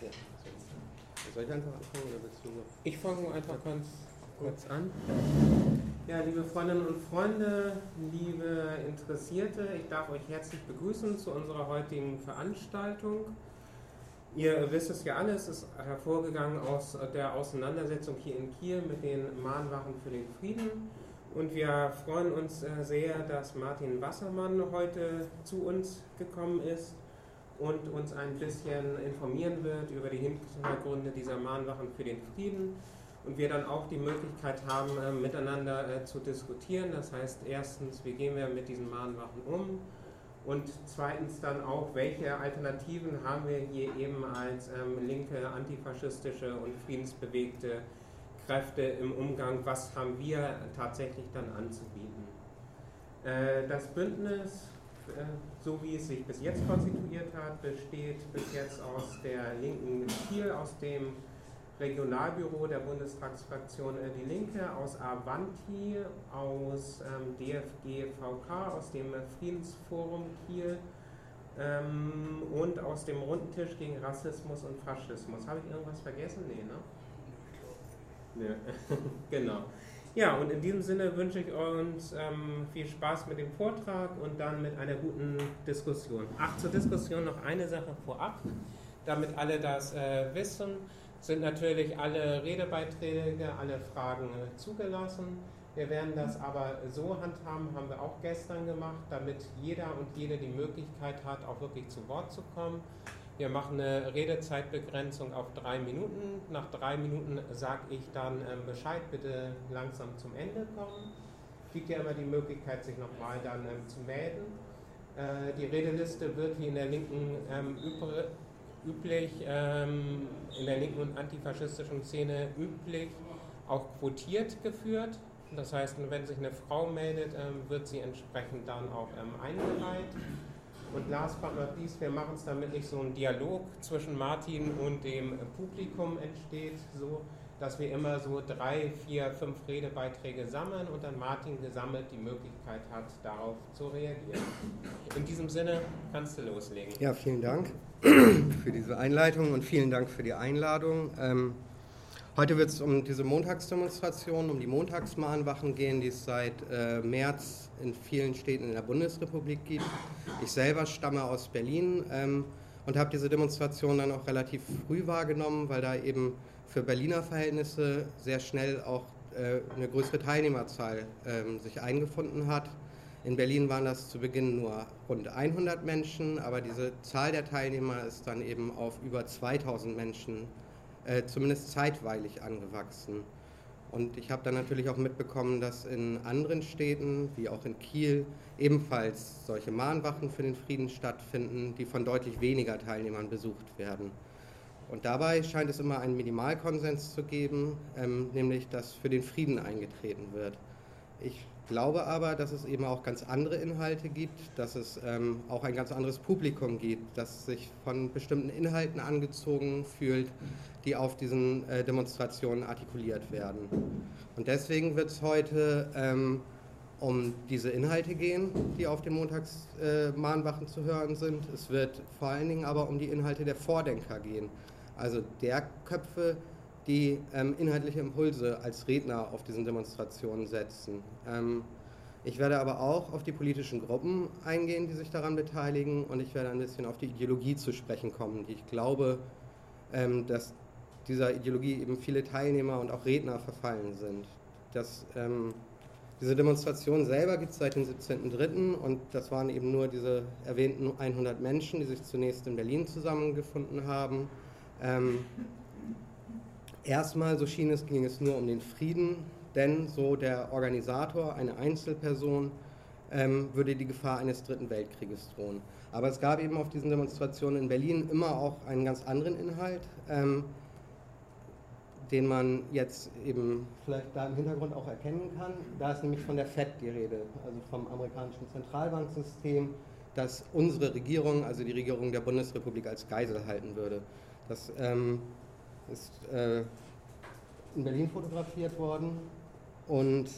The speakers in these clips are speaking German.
Ja. Soll ich einfach anfangen oder willst du? Ich fange einfach ganz kurz an. Ja, liebe Freundinnen und Freunde, liebe Interessierte, ich darf euch herzlich begrüßen zu unserer heutigen Veranstaltung. Ihr wisst es ja alle, es ist hervorgegangen aus der Auseinandersetzung hier in Kiel mit den Mahnwachen für den Frieden. Und wir freuen uns äh, sehr, dass Martin Wassermann heute zu uns gekommen ist und uns ein bisschen informieren wird über die Hintergründe dieser Mahnwachen für den Frieden und wir dann auch die Möglichkeit haben, äh, miteinander äh, zu diskutieren. Das heißt, erstens, wie gehen wir mit diesen Mahnwachen um? Und zweitens dann auch, welche Alternativen haben wir hier eben als ähm, linke, antifaschistische und friedensbewegte Kräfte im Umgang? Was haben wir tatsächlich dann anzubieten? Äh, das Bündnis so wie es sich bis jetzt konstituiert hat, besteht bis jetzt aus der linken Kiel, aus dem Regionalbüro der Bundestagsfraktion äh, Die Linke, aus Avanti, aus ähm, DFG-VK, aus dem Friedensforum Kiel ähm, und aus dem Rundentisch gegen Rassismus und Faschismus. Habe ich irgendwas vergessen? Nee, ne? Nee. genau. Ja, und in diesem Sinne wünsche ich uns ähm, viel Spaß mit dem Vortrag und dann mit einer guten Diskussion. Ach, zur Diskussion noch eine Sache vorab, damit alle das äh, wissen, sind natürlich alle Redebeiträge, alle Fragen äh, zugelassen. Wir werden das aber so handhaben, haben wir auch gestern gemacht, damit jeder und jede die Möglichkeit hat, auch wirklich zu Wort zu kommen. Wir machen eine Redezeitbegrenzung auf drei Minuten. Nach drei Minuten sage ich dann ähm, Bescheid, bitte langsam zum Ende kommen. Kriegt ja immer die Möglichkeit, sich nochmal dann ähm, zu melden. Äh, die Redeliste wird wie in der linken ähm, üblich, ähm, in der linken und antifaschistischen Szene üblich, auch quotiert geführt. Das heißt, wenn sich eine Frau meldet, ähm, wird sie entsprechend dann auch ähm, eingereiht. Und last but not least, wir machen es damit nicht so ein Dialog zwischen Martin und dem Publikum entsteht, so dass wir immer so drei, vier, fünf Redebeiträge sammeln und dann Martin gesammelt die Möglichkeit hat, darauf zu reagieren. In diesem Sinne kannst du loslegen. Ja, vielen Dank für diese Einleitung und vielen Dank für die Einladung. Ähm, Heute wird es um diese Montagsdemonstrationen, um die Montagsmahnwachen gehen, die es seit äh, März in vielen Städten in der Bundesrepublik gibt. Ich selber stamme aus Berlin ähm, und habe diese Demonstration dann auch relativ früh wahrgenommen, weil da eben für Berliner Verhältnisse sehr schnell auch äh, eine größere Teilnehmerzahl ähm, sich eingefunden hat. In Berlin waren das zu Beginn nur rund 100 Menschen, aber diese Zahl der Teilnehmer ist dann eben auf über 2000 Menschen äh, zumindest zeitweilig angewachsen. Und ich habe dann natürlich auch mitbekommen, dass in anderen Städten, wie auch in Kiel, ebenfalls solche Mahnwachen für den Frieden stattfinden, die von deutlich weniger Teilnehmern besucht werden. Und dabei scheint es immer einen Minimalkonsens zu geben, ähm, nämlich dass für den Frieden eingetreten wird. Ich glaube aber, dass es eben auch ganz andere Inhalte gibt, dass es ähm, auch ein ganz anderes Publikum gibt, das sich von bestimmten Inhalten angezogen fühlt, die auf diesen äh, Demonstrationen artikuliert werden. Und deswegen wird es heute ähm, um diese Inhalte gehen, die auf den Montagsmahnwachen äh, zu hören sind. Es wird vor allen Dingen aber um die Inhalte der Vordenker gehen, also der Köpfe, die ähm, inhaltliche Impulse als Redner auf diesen Demonstrationen setzen. Ähm, ich werde aber auch auf die politischen Gruppen eingehen, die sich daran beteiligen und ich werde ein bisschen auf die Ideologie zu sprechen kommen, die ich glaube, ähm, dass dieser Ideologie eben viele Teilnehmer und auch Redner verfallen sind. Das, ähm, diese Demonstration selber gibt es seit dem 17.03. und das waren eben nur diese erwähnten 100 Menschen, die sich zunächst in Berlin zusammengefunden haben. Ähm, Erstmal, so schien es, ging es nur um den Frieden, denn so der Organisator, eine Einzelperson, ähm, würde die Gefahr eines dritten Weltkrieges drohen. Aber es gab eben auf diesen Demonstrationen in Berlin immer auch einen ganz anderen Inhalt, ähm, den man jetzt eben vielleicht da im Hintergrund auch erkennen kann. Da ist nämlich von der FED die Rede, also vom amerikanischen Zentralbanksystem, das unsere Regierung, also die Regierung der Bundesrepublik, als Geisel halten würde. Das ähm, ist äh, in Berlin fotografiert worden und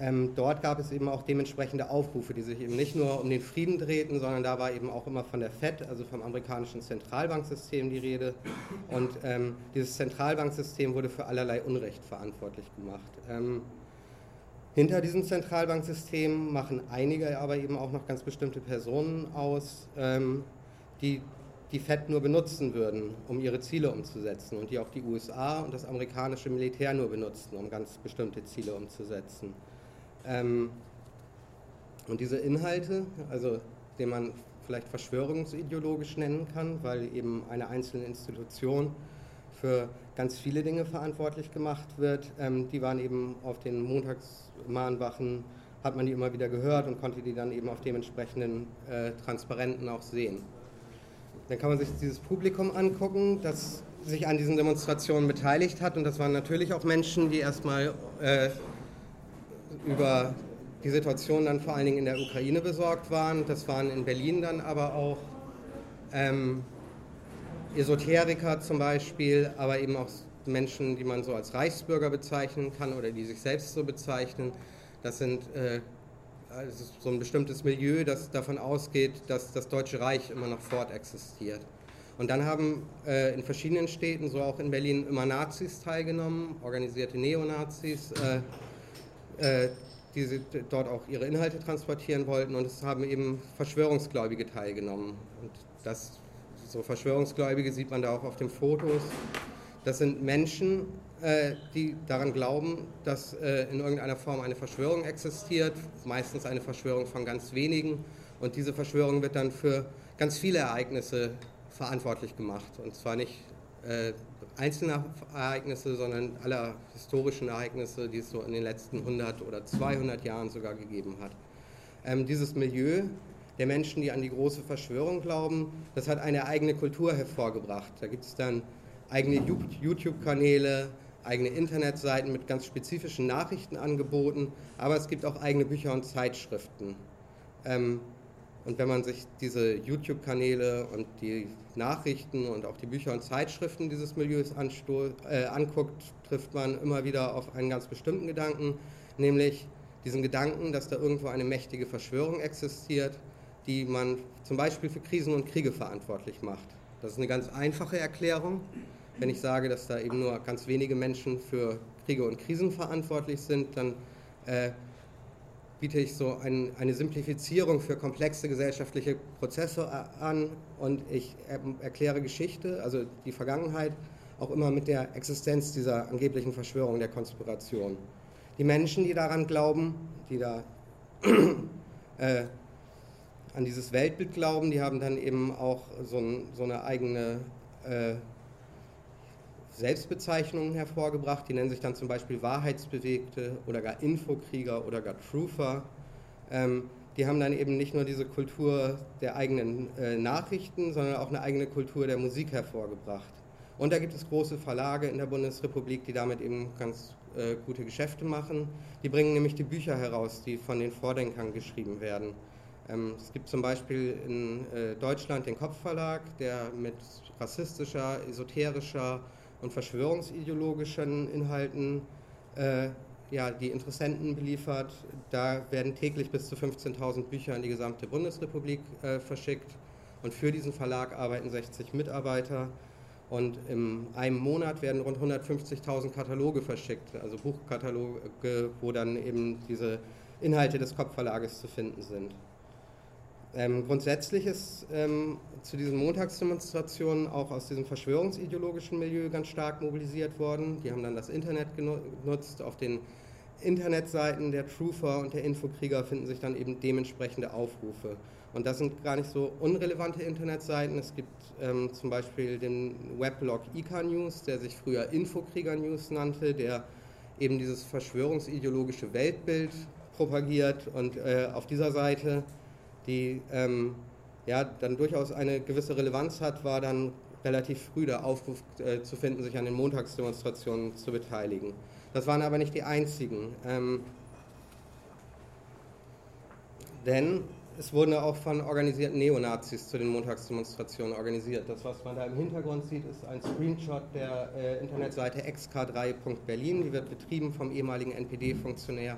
Ähm, dort gab es eben auch dementsprechende Aufrufe, die sich eben nicht nur um den Frieden drehten, sondern da war eben auch immer von der FED, also vom amerikanischen Zentralbanksystem, die Rede. Und ähm, dieses Zentralbanksystem wurde für allerlei Unrecht verantwortlich gemacht. Ähm, hinter diesem Zentralbanksystem machen einige aber eben auch noch ganz bestimmte Personen aus, ähm, die die FED nur benutzen würden, um ihre Ziele umzusetzen und die auch die USA und das amerikanische Militär nur benutzen, um ganz bestimmte Ziele umzusetzen. Ähm, und diese Inhalte, also den man vielleicht verschwörungsideologisch nennen kann, weil eben eine einzelne Institution für ganz viele Dinge verantwortlich gemacht wird, ähm, die waren eben auf den Montagsmahnwachen, hat man die immer wieder gehört und konnte die dann eben auf dementsprechenden äh, Transparenten auch sehen. Dann kann man sich dieses Publikum angucken, das sich an diesen Demonstrationen beteiligt hat und das waren natürlich auch Menschen, die erstmal äh, über die Situation dann vor allen Dingen in der Ukraine besorgt waren. Das waren in Berlin dann aber auch ähm, Esoteriker zum Beispiel, aber eben auch Menschen, die man so als Reichsbürger bezeichnen kann oder die sich selbst so bezeichnen. Das sind äh, also so ein bestimmtes Milieu, das davon ausgeht, dass das Deutsche Reich immer noch fortexistiert. Und dann haben äh, in verschiedenen Städten, so auch in Berlin, immer Nazis teilgenommen, organisierte Neonazis. Äh, äh, die sie dort auch ihre Inhalte transportieren wollten und es haben eben Verschwörungsgläubige teilgenommen. Und das, so Verschwörungsgläubige sieht man da auch auf den Fotos. Das sind Menschen, äh, die daran glauben, dass äh, in irgendeiner Form eine Verschwörung existiert, meistens eine Verschwörung von ganz wenigen. Und diese Verschwörung wird dann für ganz viele Ereignisse verantwortlich gemacht. Und zwar nicht äh, einzelne Ereignisse, sondern aller historischen Ereignisse, die es so in den letzten 100 oder 200 Jahren sogar gegeben hat. Ähm, dieses Milieu der Menschen, die an die große Verschwörung glauben, das hat eine eigene Kultur hervorgebracht. Da gibt es dann eigene YouTube-Kanäle, eigene Internetseiten mit ganz spezifischen Nachrichtenangeboten, aber es gibt auch eigene Bücher und Zeitschriften. Ähm, und wenn man sich diese YouTube-Kanäle und die Nachrichten und auch die Bücher und Zeitschriften dieses Milieus äh, anguckt, trifft man immer wieder auf einen ganz bestimmten Gedanken, nämlich diesen Gedanken, dass da irgendwo eine mächtige Verschwörung existiert, die man zum Beispiel für Krisen und Kriege verantwortlich macht. Das ist eine ganz einfache Erklärung. Wenn ich sage, dass da eben nur ganz wenige Menschen für Kriege und Krisen verantwortlich sind, dann äh, biete ich so ein, eine Simplifizierung für komplexe gesellschaftliche Prozesse an und ich erkläre Geschichte, also die Vergangenheit, auch immer mit der Existenz dieser angeblichen Verschwörung der Konspiration. Die Menschen, die daran glauben, die da äh, an dieses Weltbild glauben, die haben dann eben auch so, ein, so eine eigene äh, Selbstbezeichnungen hervorgebracht. Die nennen sich dann zum Beispiel Wahrheitsbewegte oder gar Infokrieger oder gar Truther. Ähm, die haben dann eben nicht nur diese Kultur der eigenen äh, Nachrichten, sondern auch eine eigene Kultur der Musik hervorgebracht. Und da gibt es große Verlage in der Bundesrepublik, die damit eben ganz äh, gute Geschäfte machen. Die bringen nämlich die Bücher heraus, die von den Vordenkern geschrieben werden. Ähm, es gibt zum Beispiel in äh, Deutschland den Kopfverlag, der mit rassistischer, esoterischer und verschwörungsideologischen Inhalten äh, ja, die Interessenten beliefert. Da werden täglich bis zu 15.000 Bücher in die gesamte Bundesrepublik äh, verschickt. Und für diesen Verlag arbeiten 60 Mitarbeiter. Und in einem Monat werden rund 150.000 Kataloge verschickt, also Buchkataloge, wo dann eben diese Inhalte des Kopfverlages zu finden sind. Ähm, grundsätzlich ist ähm, zu diesen Montagsdemonstrationen auch aus diesem verschwörungsideologischen Milieu ganz stark mobilisiert worden. Die haben dann das Internet genutzt. Auf den Internetseiten der Truther und der Infokrieger finden sich dann eben dementsprechende Aufrufe. Und das sind gar nicht so unrelevante Internetseiten. Es gibt ähm, zum Beispiel den Weblog IK News, der sich früher Infokrieger News nannte, der eben dieses verschwörungsideologische Weltbild propagiert. Und äh, auf dieser Seite die ähm, ja, dann durchaus eine gewisse Relevanz hat, war dann relativ früh der Aufruf äh, zu finden, sich an den Montagsdemonstrationen zu beteiligen. Das waren aber nicht die einzigen. Ähm, denn es wurden auch von organisierten Neonazis zu den Montagsdemonstrationen organisiert. Das, was man da im Hintergrund sieht, ist ein Screenshot der äh, Internetseite xk3.berlin. Die wird betrieben vom ehemaligen NPD-Funktionär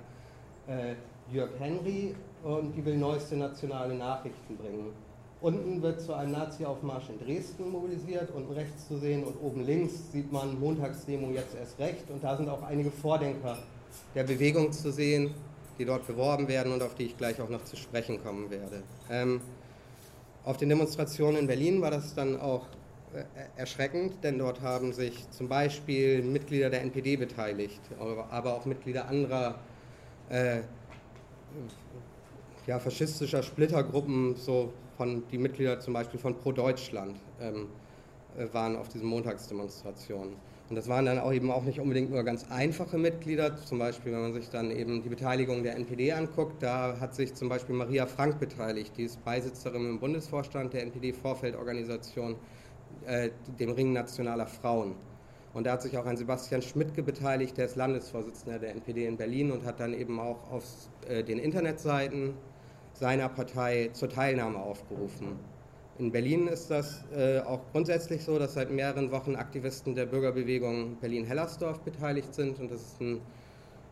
äh, Jörg Henry und die will neueste nationale Nachrichten bringen. Unten wird zu einem Nazi-Aufmarsch in Dresden mobilisiert, unten rechts zu sehen und oben links sieht man Montagsdemo jetzt erst recht und da sind auch einige Vordenker der Bewegung zu sehen, die dort beworben werden und auf die ich gleich auch noch zu sprechen kommen werde. Ähm, auf den Demonstrationen in Berlin war das dann auch äh, erschreckend, denn dort haben sich zum Beispiel Mitglieder der NPD beteiligt, aber auch Mitglieder anderer äh, ja, faschistischer Splittergruppen, so von die Mitglieder zum Beispiel von Pro Deutschland ähm, äh, waren auf diesen Montagsdemonstrationen. Und das waren dann auch eben auch nicht unbedingt nur ganz einfache Mitglieder. Zum Beispiel, wenn man sich dann eben die Beteiligung der NPD anguckt, da hat sich zum Beispiel Maria Frank beteiligt, die ist Beisitzerin im Bundesvorstand der NPD-Vorfeldorganisation, äh, dem Ring Nationaler Frauen. Und da hat sich auch ein Sebastian Schmidtke beteiligt, der ist Landesvorsitzender der NPD in Berlin und hat dann eben auch auf äh, den Internetseiten seiner Partei zur Teilnahme aufgerufen. In Berlin ist das äh, auch grundsätzlich so, dass seit mehreren Wochen Aktivisten der Bürgerbewegung Berlin-Hellersdorf beteiligt sind und das ist ein,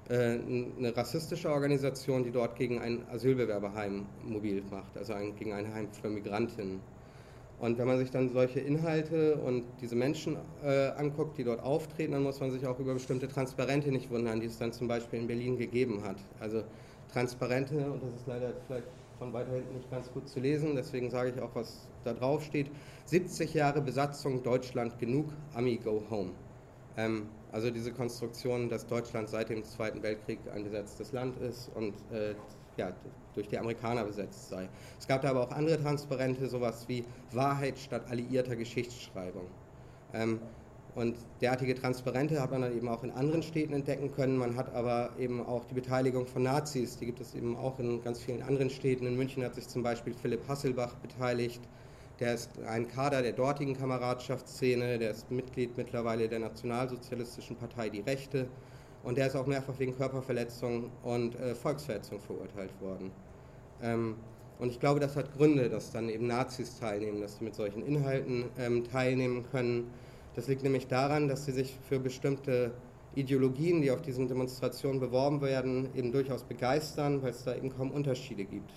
äh, eine rassistische Organisation, die dort gegen ein Asylbewerberheim mobil macht, also ein, gegen ein Heim für Migrantinnen. Und wenn man sich dann solche Inhalte und diese Menschen äh, anguckt, die dort auftreten, dann muss man sich auch über bestimmte Transparente nicht wundern, die es dann zum Beispiel in Berlin gegeben hat. Also Transparente, und das ist leider vielleicht von weiter hinten nicht ganz gut zu lesen, deswegen sage ich auch, was da drauf steht. 70 Jahre Besatzung Deutschland genug, Ami go home. Ähm, also diese Konstruktion, dass Deutschland seit dem Zweiten Weltkrieg ein besetztes Land ist und äh, ja, durch die Amerikaner besetzt sei. Es gab da aber auch andere Transparente, sowas wie Wahrheit statt alliierter Geschichtsschreibung. Ähm, und derartige Transparente hat man dann eben auch in anderen Städten entdecken können. Man hat aber eben auch die Beteiligung von Nazis, die gibt es eben auch in ganz vielen anderen Städten. In München hat sich zum Beispiel Philipp Hasselbach beteiligt. Der ist ein Kader der dortigen Kameradschaftsszene, der ist Mitglied mittlerweile der Nationalsozialistischen Partei Die Rechte und der ist auch mehrfach wegen Körperverletzung und äh, Volksverhetzung verurteilt worden. Ähm, und ich glaube, das hat Gründe, dass dann eben Nazis teilnehmen, dass sie mit solchen Inhalten ähm, teilnehmen können. Das liegt nämlich daran, dass sie sich für bestimmte Ideologien, die auf diesen Demonstrationen beworben werden, eben durchaus begeistern, weil es da eben kaum Unterschiede gibt.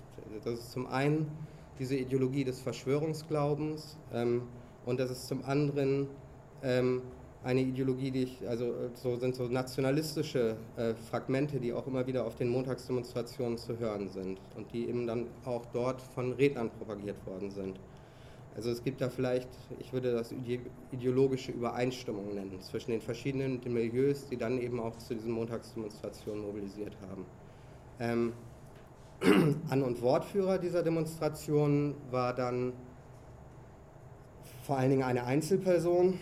Das ist zum einen diese Ideologie des Verschwörungsglaubens ähm, und das ist zum anderen ähm, eine Ideologie, die ich, also so sind so nationalistische äh, Fragmente, die auch immer wieder auf den Montagsdemonstrationen zu hören sind und die eben dann auch dort von Rednern propagiert worden sind. Also es gibt da vielleicht, ich würde das ideologische Übereinstimmung nennen zwischen den verschiedenen Milieus, die dann eben auch zu diesen Montagsdemonstrationen mobilisiert haben. Ähm, An- und Wortführer dieser Demonstration war dann vor allen Dingen eine Einzelperson,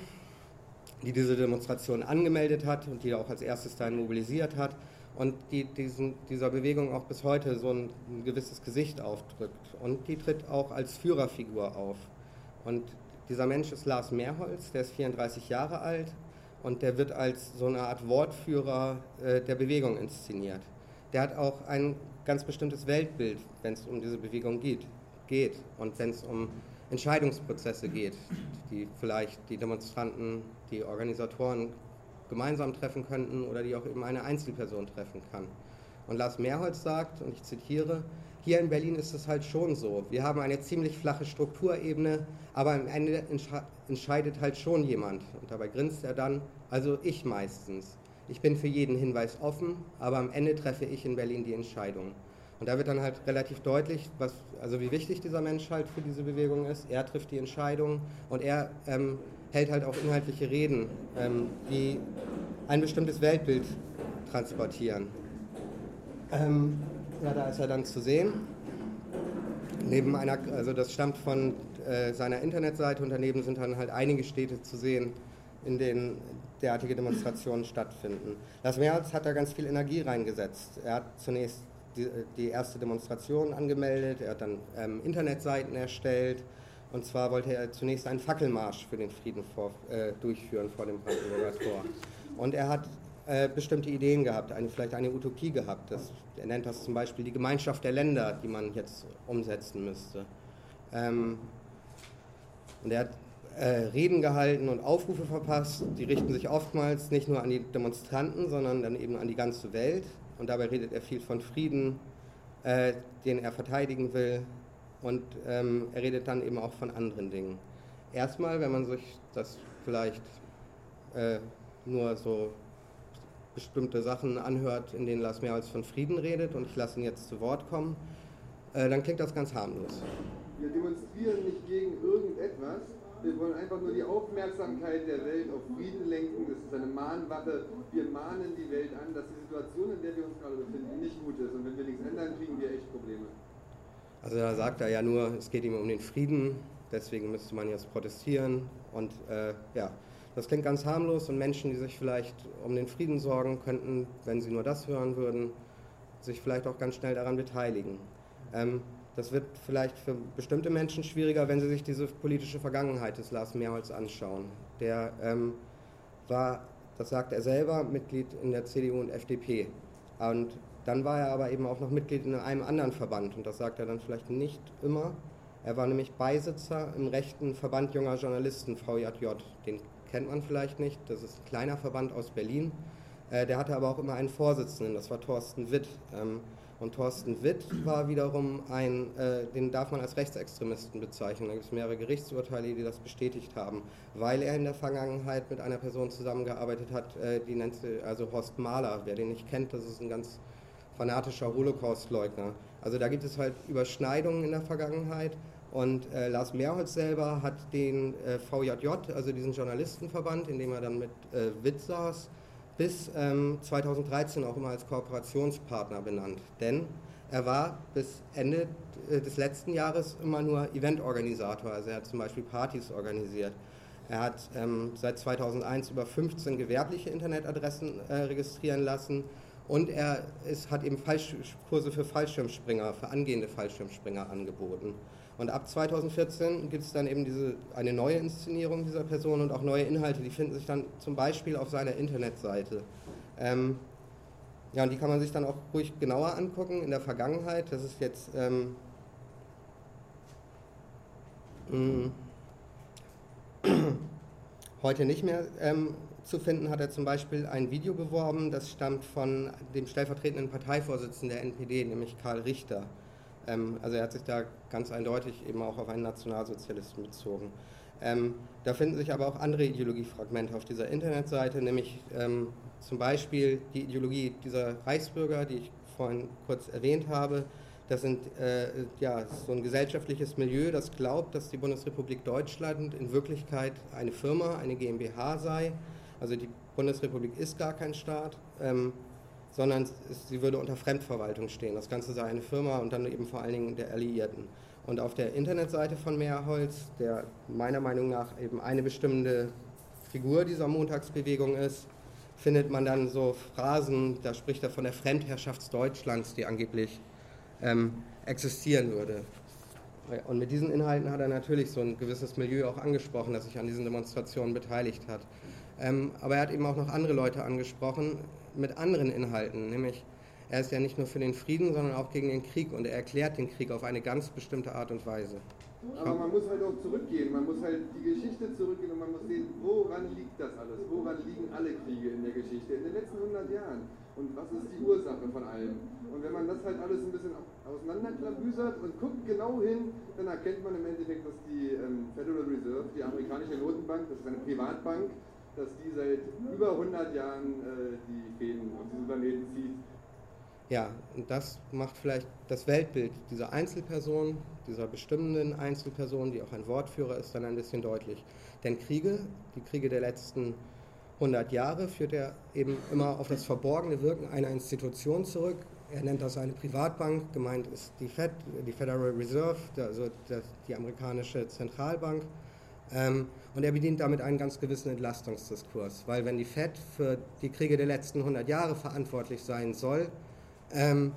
die diese Demonstration angemeldet hat und die auch als erstes dahin mobilisiert hat und die diesen, dieser Bewegung auch bis heute so ein, ein, gewisses Gesicht aufdrückt. Und die tritt auch als Führerfigur auf. Und dieser Mensch ist Lars Mehrholz, der ist 34 Jahre alt und der wird als so eine Art Wortführer äh, der Bewegung inszeniert. Der hat auch ein ganz bestimmtes Weltbild, wenn es um diese Bewegung geht. geht. Und wenn es um Entscheidungsprozesse geht, die vielleicht die Demonstranten, die Organisatoren gemeinsam treffen könnten oder die auch eben eine Einzelperson treffen kann. Und Lars Mehrholz sagt, und ich zitiere, hier in Berlin ist es halt schon so. Wir haben eine ziemlich flache Strukturebene, aber am Ende entscheidet halt schon jemand. Und dabei grinst er dann, also ich meistens. Ich bin für jeden Hinweis offen, aber am Ende treffe ich in Berlin die Entscheidung. Und da wird dann halt relativ deutlich, was, also wie wichtig dieser Mensch halt für diese Bewegung ist. Er trifft die Entscheidung und er ähm, hält halt auch inhaltliche Reden, ähm, die ein bestimmtes Weltbild transportieren. Ähm, ja, da ist er dann zu sehen. Neben einer, also das stammt von äh, seiner Internetseite und daneben sind dann halt einige Städte zu sehen, in denen derartige Demonstrationen stattfinden. Das März hat da ganz viel Energie reingesetzt. Er hat zunächst die, die erste Demonstration angemeldet, er hat dann ähm, Internetseiten erstellt und zwar wollte er zunächst einen Fackelmarsch für den Frieden vor, äh, durchführen vor dem Brandenburger Tor. Und er hat äh, bestimmte Ideen gehabt, eine, vielleicht eine Utopie gehabt. Das, er nennt das zum Beispiel die Gemeinschaft der Länder, die man jetzt umsetzen müsste. Ähm, und er hat äh, Reden gehalten und Aufrufe verpasst. Die richten sich oftmals nicht nur an die Demonstranten, sondern dann eben an die ganze Welt. und dabei redet er viel von Frieden, äh, den er verteidigen will und ähm, er redet dann eben auch von anderen Dingen. Erstmal, wenn man sich das vielleicht äh, nur so bestimmte Sachen anhört, in denen Lars Mehrholz von Frieden redet und ich lasse ihn jetzt zu Wort kommen, äh, dann klingt das ganz harmlos. Wir demonstrieren nicht gegen irgendetwas, wir wollen einfach nur die Aufmerksamkeit der Welt auf Frieden lenken. Das ist eine Mahnwache. Wir mahnen die Welt an, dass die Situation, in der wir uns gerade befinden, nicht gut ist. Und wenn wir nichts ändern, kriegen wir echt Probleme. Also da sagt er ja nur, es geht ihm um den Frieden, deswegen müsste man jetzt protestieren. Und äh, ja, das klingt ganz harmlos und Menschen, die sich vielleicht um den Frieden sorgen, könnten, wenn sie nur das hören würden, sich vielleicht auch ganz schnell daran beteiligen. Ähm, das wird vielleicht für bestimmte Menschen schwieriger, wenn sie sich diese politische Vergangenheit des Lars Mehrholz anschauen. Der ähm, war, das sagt er selber, Mitglied in der CDU und FDP. Und dann war er aber eben auch noch Mitglied in einem anderen Verband. Und das sagt er dann vielleicht nicht immer. Er war nämlich Beisitzer im rechten Verband junger Journalisten, VJJ. Den kennt man vielleicht nicht. Das ist ein kleiner Verband aus Berlin. Äh, der hatte aber auch immer einen Vorsitzenden, das war Thorsten Witt. Ähm, und Thorsten Witt war wiederum ein, äh, den darf man als Rechtsextremisten bezeichnen. Da gibt es mehrere Gerichtsurteile, die das bestätigt haben, weil er in der Vergangenheit mit einer Person zusammengearbeitet hat, äh, die nennt sie, also Horst Mahler. Wer den nicht kennt, das ist ein ganz fanatischer Holocaust-Leugner. Also da gibt es halt Überschneidungen in der Vergangenheit. Und äh, Lars Mehrholz selber hat den äh, VJJ, also diesen Journalistenverband, in dem er dann mit äh, Witt saß, bis ähm, 2013 auch immer als Kooperationspartner benannt. Denn er war bis Ende äh, des letzten Jahres immer nur Eventorganisator. Also er hat zum Beispiel Partys organisiert. Er hat ähm, seit 2001 über 15 gewerbliche Internetadressen äh, registrieren lassen und er ist, hat eben Kurse für Fallschirmspringer, für angehende Fallschirmspringer angeboten. Und ab 2014 gibt es dann eben diese, eine neue Inszenierung dieser Person und auch neue Inhalte, die finden sich dann zum Beispiel auf seiner Internetseite. Ähm, ja, und die kann man sich dann auch ruhig genauer angucken in der Vergangenheit. Das ist jetzt ähm, mm, heute nicht mehr ähm, zu finden, hat er zum Beispiel ein Video beworben, das stammt von dem stellvertretenden Parteivorsitzenden der NPD, nämlich Karl Richter. Ähm, also er hat sich da ganz eindeutig eben auch auf einen Nationalsozialisten bezogen. Ähm, da finden sich aber auch andere Ideologiefragmente auf dieser Internetseite, nämlich ähm, zum Beispiel die Ideologie dieser Reichsbürger, die ich vorhin kurz erwähnt habe. Das sind äh, ja, so ein gesellschaftliches Milieu, das glaubt, dass die Bundesrepublik Deutschland in Wirklichkeit eine Firma, eine GmbH sei. Also die Bundesrepublik ist gar kein Staat. Ähm, sondern sie würde unter Fremdverwaltung stehen. Das Ganze sei eine Firma und dann eben vor allen Dingen der Alliierten. Und auf der Internetseite von Meerholz, der meiner Meinung nach eben eine bestimmende Figur dieser Montagsbewegung ist, findet man dann so Phrasen, da spricht er von der Fremdherrschaft Deutschlands, die angeblich ähm, existieren würde. Und mit diesen Inhalten hat er natürlich so ein gewisses Milieu auch angesprochen, das sich an diesen Demonstrationen beteiligt hat. Ähm, aber er hat eben auch noch andere Leute angesprochen, mit anderen Inhalten, nämlich er ist ja nicht nur für den Frieden, sondern auch gegen den Krieg und er erklärt den Krieg auf eine ganz bestimmte Art und Weise. Aber man muss halt auch zurückgehen, man muss halt die Geschichte zurückgehen und man muss sehen, woran liegt das alles? Woran liegen alle Kriege in der Geschichte in den letzten 100 Jahren? Und was ist die Ursache von allem? Und wenn man das halt alles ein bisschen auseinanderklabüsert und guckt genau hin, dann erkennt man im Endeffekt, dass die ähm, Federal Reserve, die amerikanische Notenbank, das ist eine Privatbank, dass die seit über 100 Jahren äh, die Fäden auf diesem Planeten zieht. Ja, und das macht vielleicht das Weltbild dieser Einzelperson, dieser bestimmenden Einzelperson, die auch ein Wortführer ist, dann ein bisschen deutlich. Denn Kriege, die Kriege der letzten 100 Jahre, führt er eben immer auf das verborgene Wirken einer Institution zurück. Er nennt das eine Privatbank, gemeint ist die Fed, die Federal Reserve, also die amerikanische Zentralbank. Ähm, und er bedient damit einen ganz gewissen Entlastungsdiskurs, weil wenn die Fed für die Kriege der letzten 100 Jahre verantwortlich sein soll, ähm,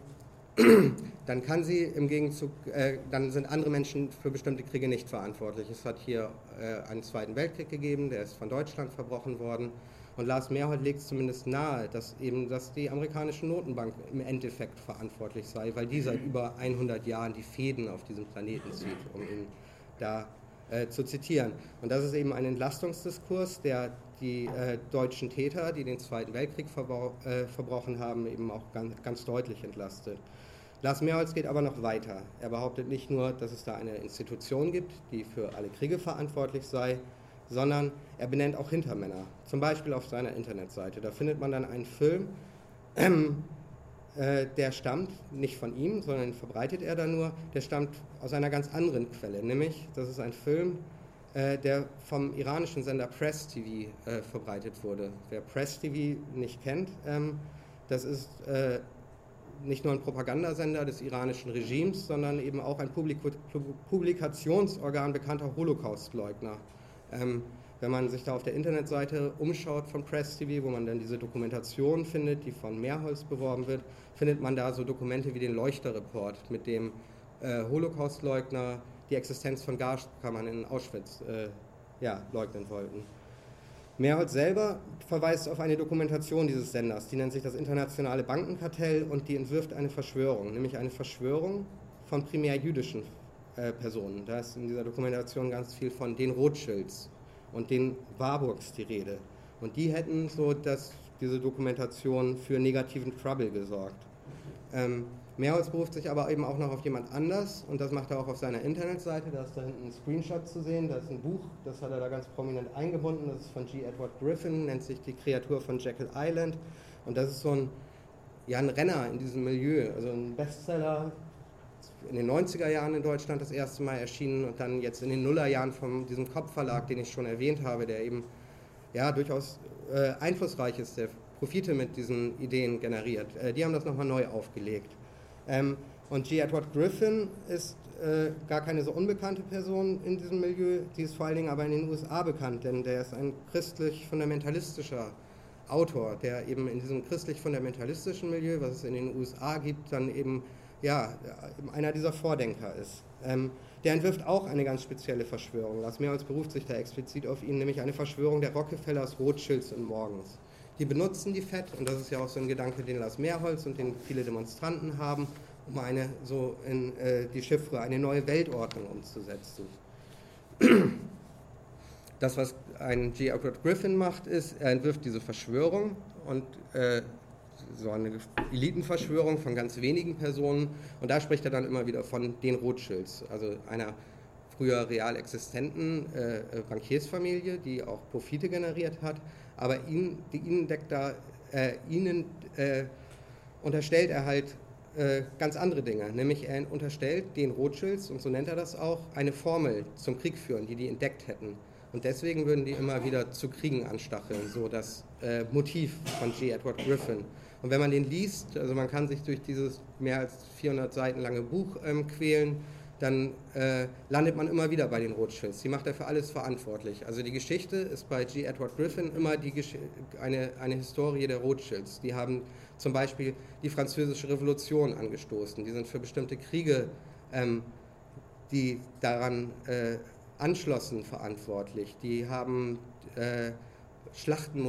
dann kann sie im Gegenzug, äh, dann sind andere Menschen für bestimmte Kriege nicht verantwortlich. Es hat hier äh, einen Zweiten Weltkrieg gegeben, der ist von Deutschland verbrochen worden. Und Lars Mehrhold legt zumindest nahe, dass eben dass die amerikanische Notenbank im Endeffekt verantwortlich sei, weil die seit über 100 Jahren die Fäden auf diesem Planeten zieht, um ihn da äh, zu zitieren. Und das ist eben ein Entlastungsdiskurs, der die äh, deutschen Täter, die den Zweiten Weltkrieg äh, verbrochen haben, eben auch ganz, ganz deutlich entlastet. Lars Mehrholz geht aber noch weiter. Er behauptet nicht nur, dass es da eine Institution gibt, die für alle Kriege verantwortlich sei, sondern er benennt auch Hintermänner. Zum Beispiel auf seiner Internetseite. Da findet man dann einen Film, äh, der stammt nicht von ihm, sondern verbreitet er da nur, der stammt aus einer ganz anderen Quelle, nämlich das ist ein Film, der vom iranischen Sender Press TV äh, verbreitet wurde. Wer Press TV nicht kennt, ähm, das ist äh, nicht nur ein Propagandasender des iranischen Regimes, sondern eben auch ein Publik Publikationsorgan bekannter Holocaustleugner. Ähm, wenn man sich da auf der Internetseite umschaut von Press TV, wo man dann diese Dokumentation findet, die von Mehrholz beworben wird, findet man da so Dokumente wie den Leuchterreport, mit dem äh, Holocaustleugner die Existenz von Gaskammern in Auschwitz äh, ja, leugnen wollten. Mehrholz selber verweist auf eine Dokumentation dieses Senders, die nennt sich das Internationale Bankenkartell und die entwirft eine Verschwörung, nämlich eine Verschwörung von primär jüdischen äh, Personen. Da ist in dieser Dokumentation ganz viel von den Rothschilds und den Warburgs die Rede. Und die hätten so dass diese Dokumentation für negativen Trouble gesorgt. Ähm, Mehrholz beruft sich aber eben auch noch auf jemand anders und das macht er auch auf seiner Internetseite. Da ist da hinten ein Screenshot zu sehen, da ist ein Buch, das hat er da ganz prominent eingebunden. Das ist von G. Edward Griffin, nennt sich Die Kreatur von Jekyll Island. Und das ist so ein, ja, ein Renner in diesem Milieu, also ein Bestseller, in den 90er Jahren in Deutschland das erste Mal erschienen und dann jetzt in den Nullerjahren von diesem Kopfverlag, den ich schon erwähnt habe, der eben ja durchaus äh, einflussreich ist, der Profite mit diesen Ideen generiert. Äh, die haben das nochmal neu aufgelegt. Ähm, und G. Edward Griffin ist äh, gar keine so unbekannte Person in diesem Milieu, die ist vor allen Dingen aber in den USA bekannt, denn der ist ein christlich-fundamentalistischer Autor, der eben in diesem christlich-fundamentalistischen Milieu, was es in den USA gibt, dann eben ja, einer dieser Vordenker ist. Ähm, der entwirft auch eine ganz spezielle Verschwörung. Lars Mehrholz beruft sich da explizit auf ihn, nämlich eine Verschwörung der Rockefellers, Rothschilds und Morgens. Die benutzen die FED, und das ist ja auch so ein Gedanke, den Lars Mehrholz und den viele Demonstranten haben, um eine so in äh, die Chiffre, eine neue Weltordnung umzusetzen. Das, was ein G. Edward Griffin macht, ist, er entwirft diese Verschwörung und äh, so eine Elitenverschwörung von ganz wenigen Personen. Und da spricht er dann immer wieder von den Rothschilds, also einer früher real existenten äh, Bankiersfamilie, die auch Profite generiert hat. Aber ihn, die ihnen, deckt da, äh, ihnen äh, unterstellt er halt äh, ganz andere Dinge. Nämlich er unterstellt den Rothschilds, und so nennt er das auch, eine Formel zum Krieg führen, die die entdeckt hätten. Und deswegen würden die immer wieder zu Kriegen anstacheln, so das äh, Motiv von G. Edward Griffin. Und wenn man den liest, also man kann sich durch dieses mehr als 400 Seiten lange Buch ähm, quälen, dann äh, landet man immer wieder bei den Rothschilds. Die macht er für alles verantwortlich. Also die Geschichte ist bei G. Edward Griffin immer die eine, eine Historie der Rothschilds. Die haben zum Beispiel die Französische Revolution angestoßen. Die sind für bestimmte Kriege, ähm, die daran äh, anschlossen, verantwortlich. Die haben äh, Schlachten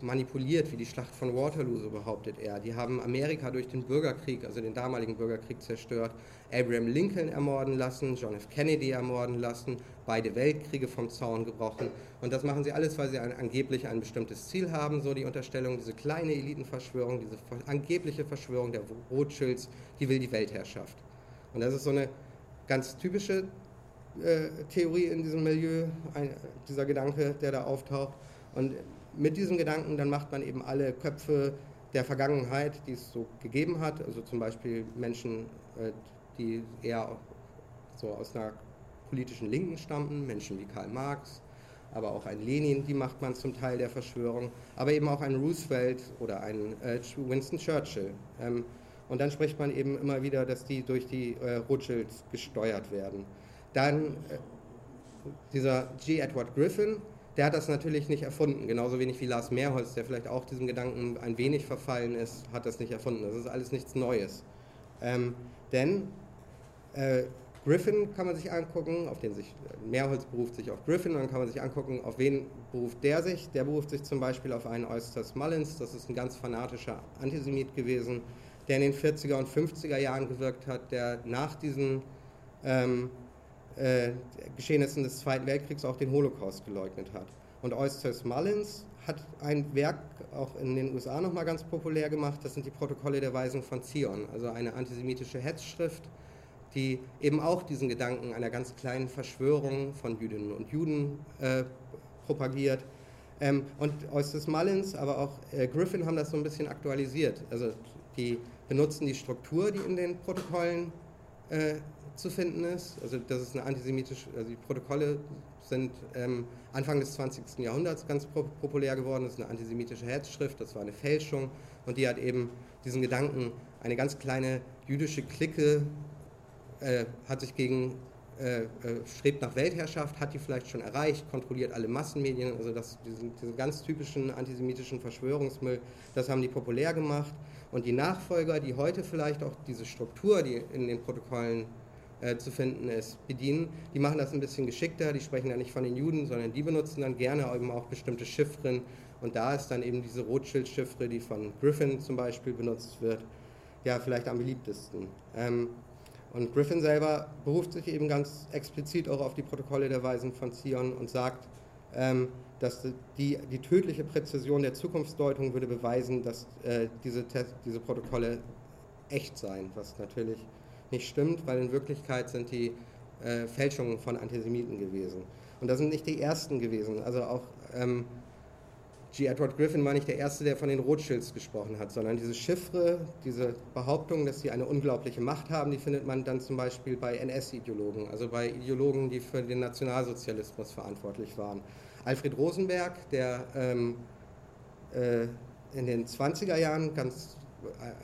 manipuliert, wie die Schlacht von Waterloo, so behauptet er. Die haben Amerika durch den Bürgerkrieg, also den damaligen Bürgerkrieg, zerstört, Abraham Lincoln ermorden lassen, John F. Kennedy ermorden lassen, beide Weltkriege vom Zaun gebrochen. Und das machen sie alles, weil sie ein, angeblich ein bestimmtes Ziel haben, so die Unterstellung, diese kleine Elitenverschwörung, diese angebliche Verschwörung der Rothschilds, die will die Weltherrschaft. Und das ist so eine ganz typische äh, Theorie in diesem Milieu, ein, dieser Gedanke, der da auftaucht. Und mit diesem Gedanken, dann macht man eben alle Köpfe der Vergangenheit, die es so gegeben hat, also zum Beispiel Menschen, äh, die eher so aus einer politischen Linken stammten, Menschen wie Karl Marx, aber auch ein Lenin, die macht man zum Teil der Verschwörung, aber eben auch ein Roosevelt oder ein äh, Winston Churchill. Ähm, und dann spricht man eben immer wieder, dass die durch die äh, Rothschilds gesteuert werden. Dann dieser G. Edward Griffin, der hat das natürlich nicht erfunden, genauso wenig wie Lars Mehrholz, der vielleicht auch diesem Gedanken ein wenig verfallen ist, hat das nicht erfunden. Das ist alles nichts Neues. Ähm, denn äh, Griffin kann man sich angucken, auf den sich Mehrholz beruft sich auf Griffin, dann kann man sich angucken, auf wen beruft der sich. Der beruft sich zum Beispiel auf einen Eustace Mullins, das ist ein ganz fanatischer Antisemit gewesen, der in den 40er und 50er Jahren gewirkt hat, der nach diesen ähm, äh, Geschehnissen des Zweiten Weltkriegs auch den Holocaust geleugnet hat. Und Eustace Mullins hat ein Werk auch in den USA nochmal ganz populär gemacht, das sind die Protokolle der Weisen von Zion, also eine antisemitische Hetzschrift, die eben auch diesen Gedanken einer ganz kleinen Verschwörung von Jüdinnen und Juden äh, propagiert. Ähm, und Eustace Mullins, aber auch äh, Griffin haben das so ein bisschen aktualisiert. Also die benutzen die Struktur, die in den Protokollen äh, zu finden ist. Also das ist eine antisemitische, also die Protokolle sind ähm, Anfang des 20. Jahrhunderts ganz populär geworden. Das ist eine antisemitische Herzschrift, das war eine Fälschung und die hat eben diesen Gedanken, eine ganz kleine jüdische Clique äh, hat sich gegen, äh, äh, strebt nach Weltherrschaft, hat die vielleicht schon erreicht, kontrolliert alle Massenmedien, also das, diesen, diesen ganz typischen antisemitischen Verschwörungsmüll, das haben die populär gemacht. Und die Nachfolger, die heute vielleicht auch diese Struktur, die in den Protokollen äh, zu finden ist, bedienen. Die machen das ein bisschen geschickter, die sprechen ja nicht von den Juden, sondern die benutzen dann gerne eben auch bestimmte Chiffren. Und da ist dann eben diese Rothschild-Chiffre, die von Griffin zum Beispiel benutzt wird, ja, vielleicht am beliebtesten. Ähm, und Griffin selber beruft sich eben ganz explizit auch auf die Protokolle der Weisen von Zion und sagt, ähm, dass die, die tödliche Präzision der Zukunftsdeutung würde beweisen, dass äh, diese, diese Protokolle echt seien, was natürlich nicht stimmt, weil in Wirklichkeit sind die äh, Fälschungen von Antisemiten gewesen. Und das sind nicht die ersten gewesen. Also auch ähm, G. Edward Griffin war nicht der Erste, der von den Rothschilds gesprochen hat, sondern diese Chiffre, diese Behauptung, dass sie eine unglaubliche Macht haben, die findet man dann zum Beispiel bei NS-Ideologen, also bei Ideologen, die für den Nationalsozialismus verantwortlich waren. Alfred Rosenberg, der ähm, äh, in den 20er Jahren ganz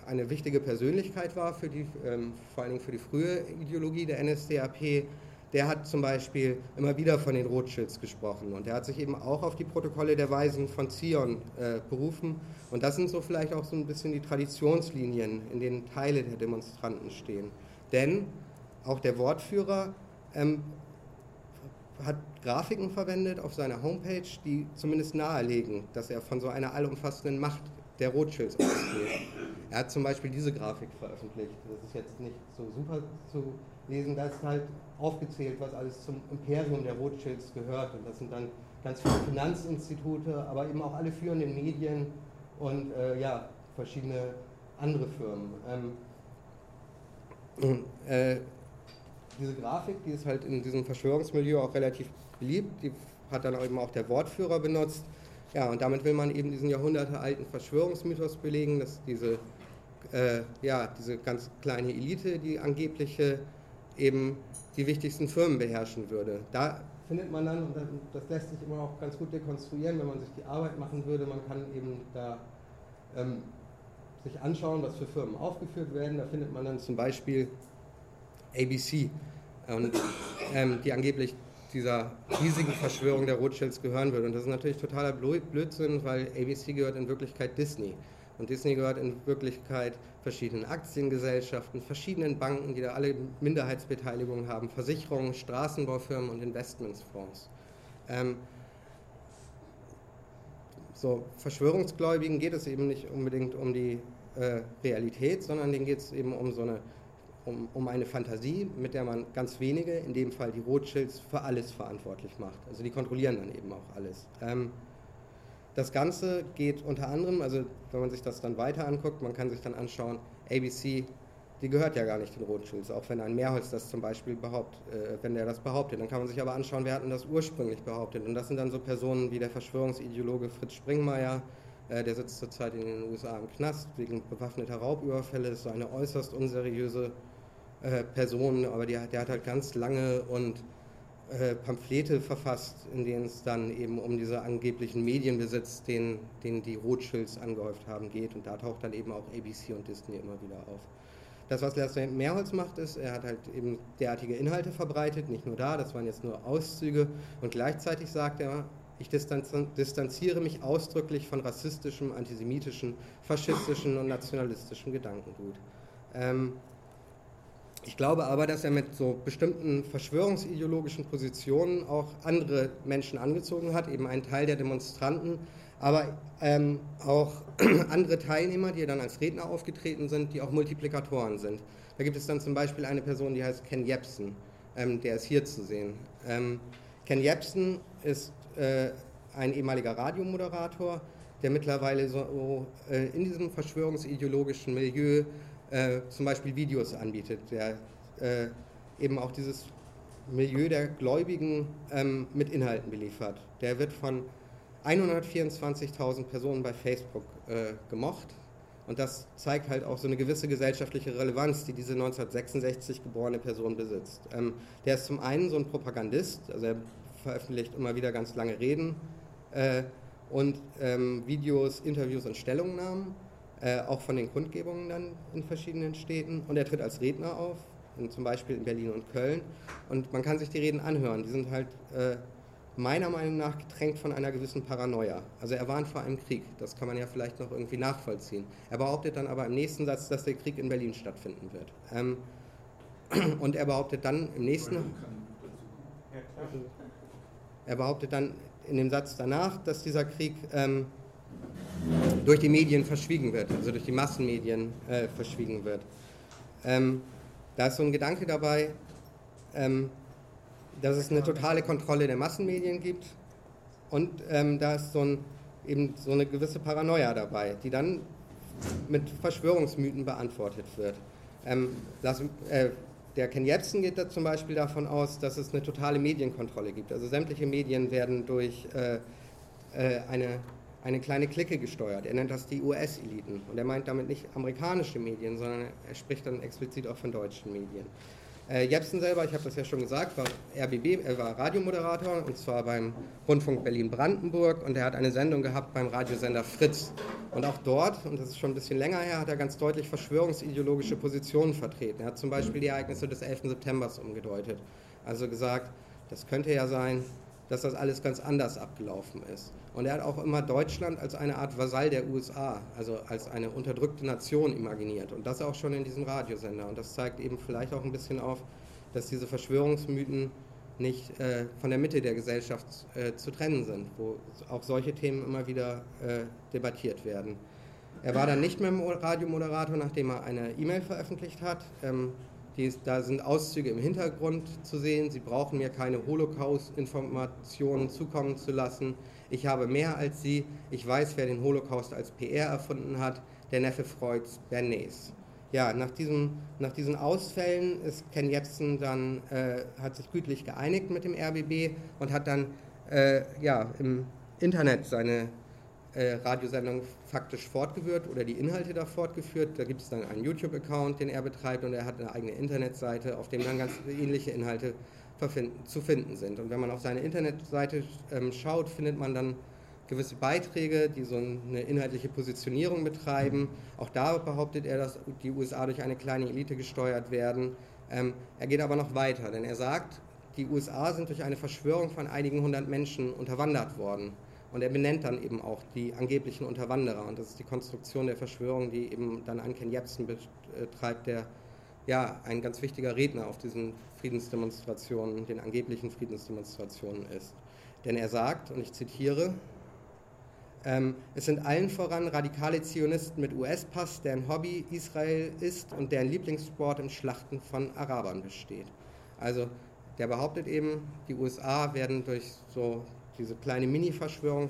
eine wichtige Persönlichkeit war, für die, ähm, vor Dingen für die frühe Ideologie der NSDAP, der hat zum Beispiel immer wieder von den Rothschilds gesprochen und er hat sich eben auch auf die Protokolle der Weisen von Zion äh, berufen und das sind so vielleicht auch so ein bisschen die Traditionslinien, in denen Teile der Demonstranten stehen. Denn auch der Wortführer ähm, hat Grafiken verwendet auf seiner Homepage, die zumindest nahelegen, dass er von so einer allumfassenden Macht der Rothschilds ausgeht. Er hat zum Beispiel diese Grafik veröffentlicht. Das ist jetzt nicht so super zu lesen. Da ist halt aufgezählt, was alles zum Imperium der Rothschilds gehört. Und das sind dann ganz viele Finanzinstitute, aber eben auch alle führenden Medien und äh, ja, verschiedene andere Firmen. Ähm, äh, diese Grafik, die ist halt in diesem Verschwörungsmilieu auch relativ beliebt. Die hat dann eben auch der Wortführer benutzt. Ja, und damit will man eben diesen jahrhundertealten Verschwörungsmythos belegen, dass diese, äh, ja, diese ganz kleine Elite, die angebliche, eben die wichtigsten Firmen beherrschen würde. Da findet man dann, und das lässt sich immer auch ganz gut dekonstruieren, wenn man sich die Arbeit machen würde, man kann eben da ähm, sich anschauen, was für Firmen aufgeführt werden. Da findet man dann zum Beispiel ABC, und, ähm, die angeblich dieser riesigen Verschwörung der Rothschilds gehören würde. Und das ist natürlich totaler Blödsinn, weil ABC gehört in Wirklichkeit Disney. Und Disney gehört in Wirklichkeit verschiedenen Aktiengesellschaften, verschiedenen Banken, die da alle Minderheitsbeteiligungen haben, Versicherungen, Straßenbaufirmen und Investmentsfonds. Ähm, so, Verschwörungsgläubigen geht es eben nicht unbedingt um die äh, Realität, sondern denen geht es eben um so eine um, um eine Fantasie, mit der man ganz wenige, in dem Fall die Rothschilds, für alles verantwortlich macht. Also die kontrollieren dann eben auch alles. Ähm, das Ganze geht unter anderem, also wenn man sich das dann weiter anguckt, man kann sich dann anschauen, ABC, die gehört ja gar nicht den Rothschilds, auch wenn ein Mehrholz das zum Beispiel behauptet, äh, wenn der das behauptet. Dann kann man sich aber anschauen, wer hat denn das ursprünglich behauptet. Und das sind dann so Personen wie der Verschwörungsideologe Fritz Springmeier, äh, der sitzt zurzeit in den USA im Knast wegen bewaffneter Raubüberfälle, das ist so eine äußerst unseriöse äh, Person, aber die, der hat halt ganz lange und äh, Pamphlete verfasst, in denen es dann eben um diese angeblichen Medienbesitz, den, den die Rothschilds angehäuft haben, geht. Und da taucht dann eben auch ABC und Disney immer wieder auf. Das, was Lester Mehrholz macht, ist, er hat halt eben derartige Inhalte verbreitet, nicht nur da, das waren jetzt nur Auszüge. Und gleichzeitig sagt er, ich distanziere mich ausdrücklich von rassistischem, antisemitischen, faschistischen und nationalistischem Gedankengut. Ähm, ich glaube aber, dass er mit so bestimmten verschwörungsideologischen Positionen auch andere Menschen angezogen hat, eben einen Teil der Demonstranten, aber ähm, auch andere Teilnehmer, die dann als Redner aufgetreten sind, die auch Multiplikatoren sind. Da gibt es dann zum Beispiel eine Person, die heißt Ken Jebsen. ähm, der ist hier zu sehen. Ähm, Ken Jebsen ist äh, ein ehemaliger Radiomoderator, der mittlerweile so äh, in diesem verschwörungsideologischen Milieu äh, zum Beispiel Videos anbietet, der äh, eben auch dieses Milieu der Gläubigen ähm, mit Inhalten beliefert. Der wird von 124.000 Personen bei Facebook äh, gemocht. Und das zeigt halt auch so eine gewisse gesellschaftliche Relevanz, die diese 1966 geborene Person besitzt. Ähm, der ist zum einen so ein Propagandist, also er veröffentlicht immer wieder ganz lange Reden äh, und ähm, Videos, Interviews und Stellungnahmen, äh, auch von den Kundgebungen dann in verschiedenen Städten. Und er tritt als Redner auf, in, zum Beispiel in Berlin und Köln. Und man kann sich die Reden anhören. Die sind halt äh, meiner Meinung nach getränkt von einer gewissen Paranoia. Also er warnt vor einem Krieg, das kann man ja vielleicht noch irgendwie nachvollziehen. Er behauptet dann aber im nächsten Satz, dass der Krieg in Berlin stattfinden wird. Ähm, und er behauptet dann im nächsten... Er behauptet dann in dem Satz danach, dass dieser Krieg ähm, durch die Medien verschwiegen wird, also durch die Massenmedien äh, verschwiegen wird. Ähm, da ist so ein Gedanke dabei, ähm, dass es eine totale Kontrolle der Massenmedien gibt und ähm, da ist so, ein, eben so eine gewisse Paranoia dabei, die dann mit Verschwörungsmythen beantwortet wird. Ähm, das, äh, der Ken Jebsen geht da zum Beispiel davon aus, dass es eine totale Medienkontrolle gibt. Also sämtliche Medien werden durch äh, äh, eine, eine kleine Clique gesteuert. Er nennt das die US-Eliten. Und er meint damit nicht amerikanische Medien, sondern er spricht dann explizit auch von deutschen Medien. Äh, Jepsen selber, ich habe das ja schon gesagt, war RBB, er war Radiomoderator und zwar beim Rundfunk Berlin-Brandenburg und er hat eine Sendung gehabt beim Radiosender Fritz. Und auch dort, und das ist schon ein bisschen länger her, hat er ganz deutlich verschwörungsideologische Positionen vertreten. Er hat zum Beispiel die Ereignisse des 11. September umgedeutet. Also gesagt, das könnte ja sein, dass das alles ganz anders abgelaufen ist. Und er hat auch immer Deutschland als eine Art Vasall der USA, also als eine unterdrückte Nation imaginiert. Und das auch schon in diesem Radiosender. Und das zeigt eben vielleicht auch ein bisschen auf, dass diese Verschwörungsmythen nicht äh, von der Mitte der Gesellschaft äh, zu trennen sind, wo auch solche Themen immer wieder äh, debattiert werden. Er war dann nicht mehr Radiomoderator, nachdem er eine E-Mail veröffentlicht hat. Ähm, die, da sind Auszüge im Hintergrund zu sehen. Sie brauchen mir keine Holocaust-Informationen zukommen zu lassen. Ich habe mehr als Sie. Ich weiß, wer den Holocaust als PR erfunden hat. Der Neffe Freuds, Bernays. Ja, nach, diesem, nach diesen Ausfällen ist Ken Jebsen dann, äh, hat sich gütlich geeinigt mit dem RBB und hat dann äh, ja, im Internet seine äh, Radiosendung faktisch fortgeführt oder die Inhalte da fortgeführt. Da gibt es dann einen YouTube-Account, den er betreibt und er hat eine eigene Internetseite, auf dem dann ganz ähnliche Inhalte zu finden sind. Und wenn man auf seine Internetseite ähm, schaut, findet man dann gewisse Beiträge, die so eine inhaltliche Positionierung betreiben. Auch da behauptet er, dass die USA durch eine kleine Elite gesteuert werden. Ähm, er geht aber noch weiter, denn er sagt, die USA sind durch eine Verschwörung von einigen hundert Menschen unterwandert worden. Und er benennt dann eben auch die angeblichen Unterwanderer. Und das ist die Konstruktion der Verschwörung, die eben dann Anken Jepsen betreibt, der ja ein ganz wichtiger Redner auf diesen Friedensdemonstrationen, den angeblichen Friedensdemonstrationen ist. Denn er sagt, und ich zitiere, ähm, es sind allen voran radikale Zionisten mit US-Pass, deren Hobby Israel ist und deren Lieblingssport im Schlachten von Arabern besteht. Also der behauptet eben, die USA werden durch so diese kleine Mini-Verschwörung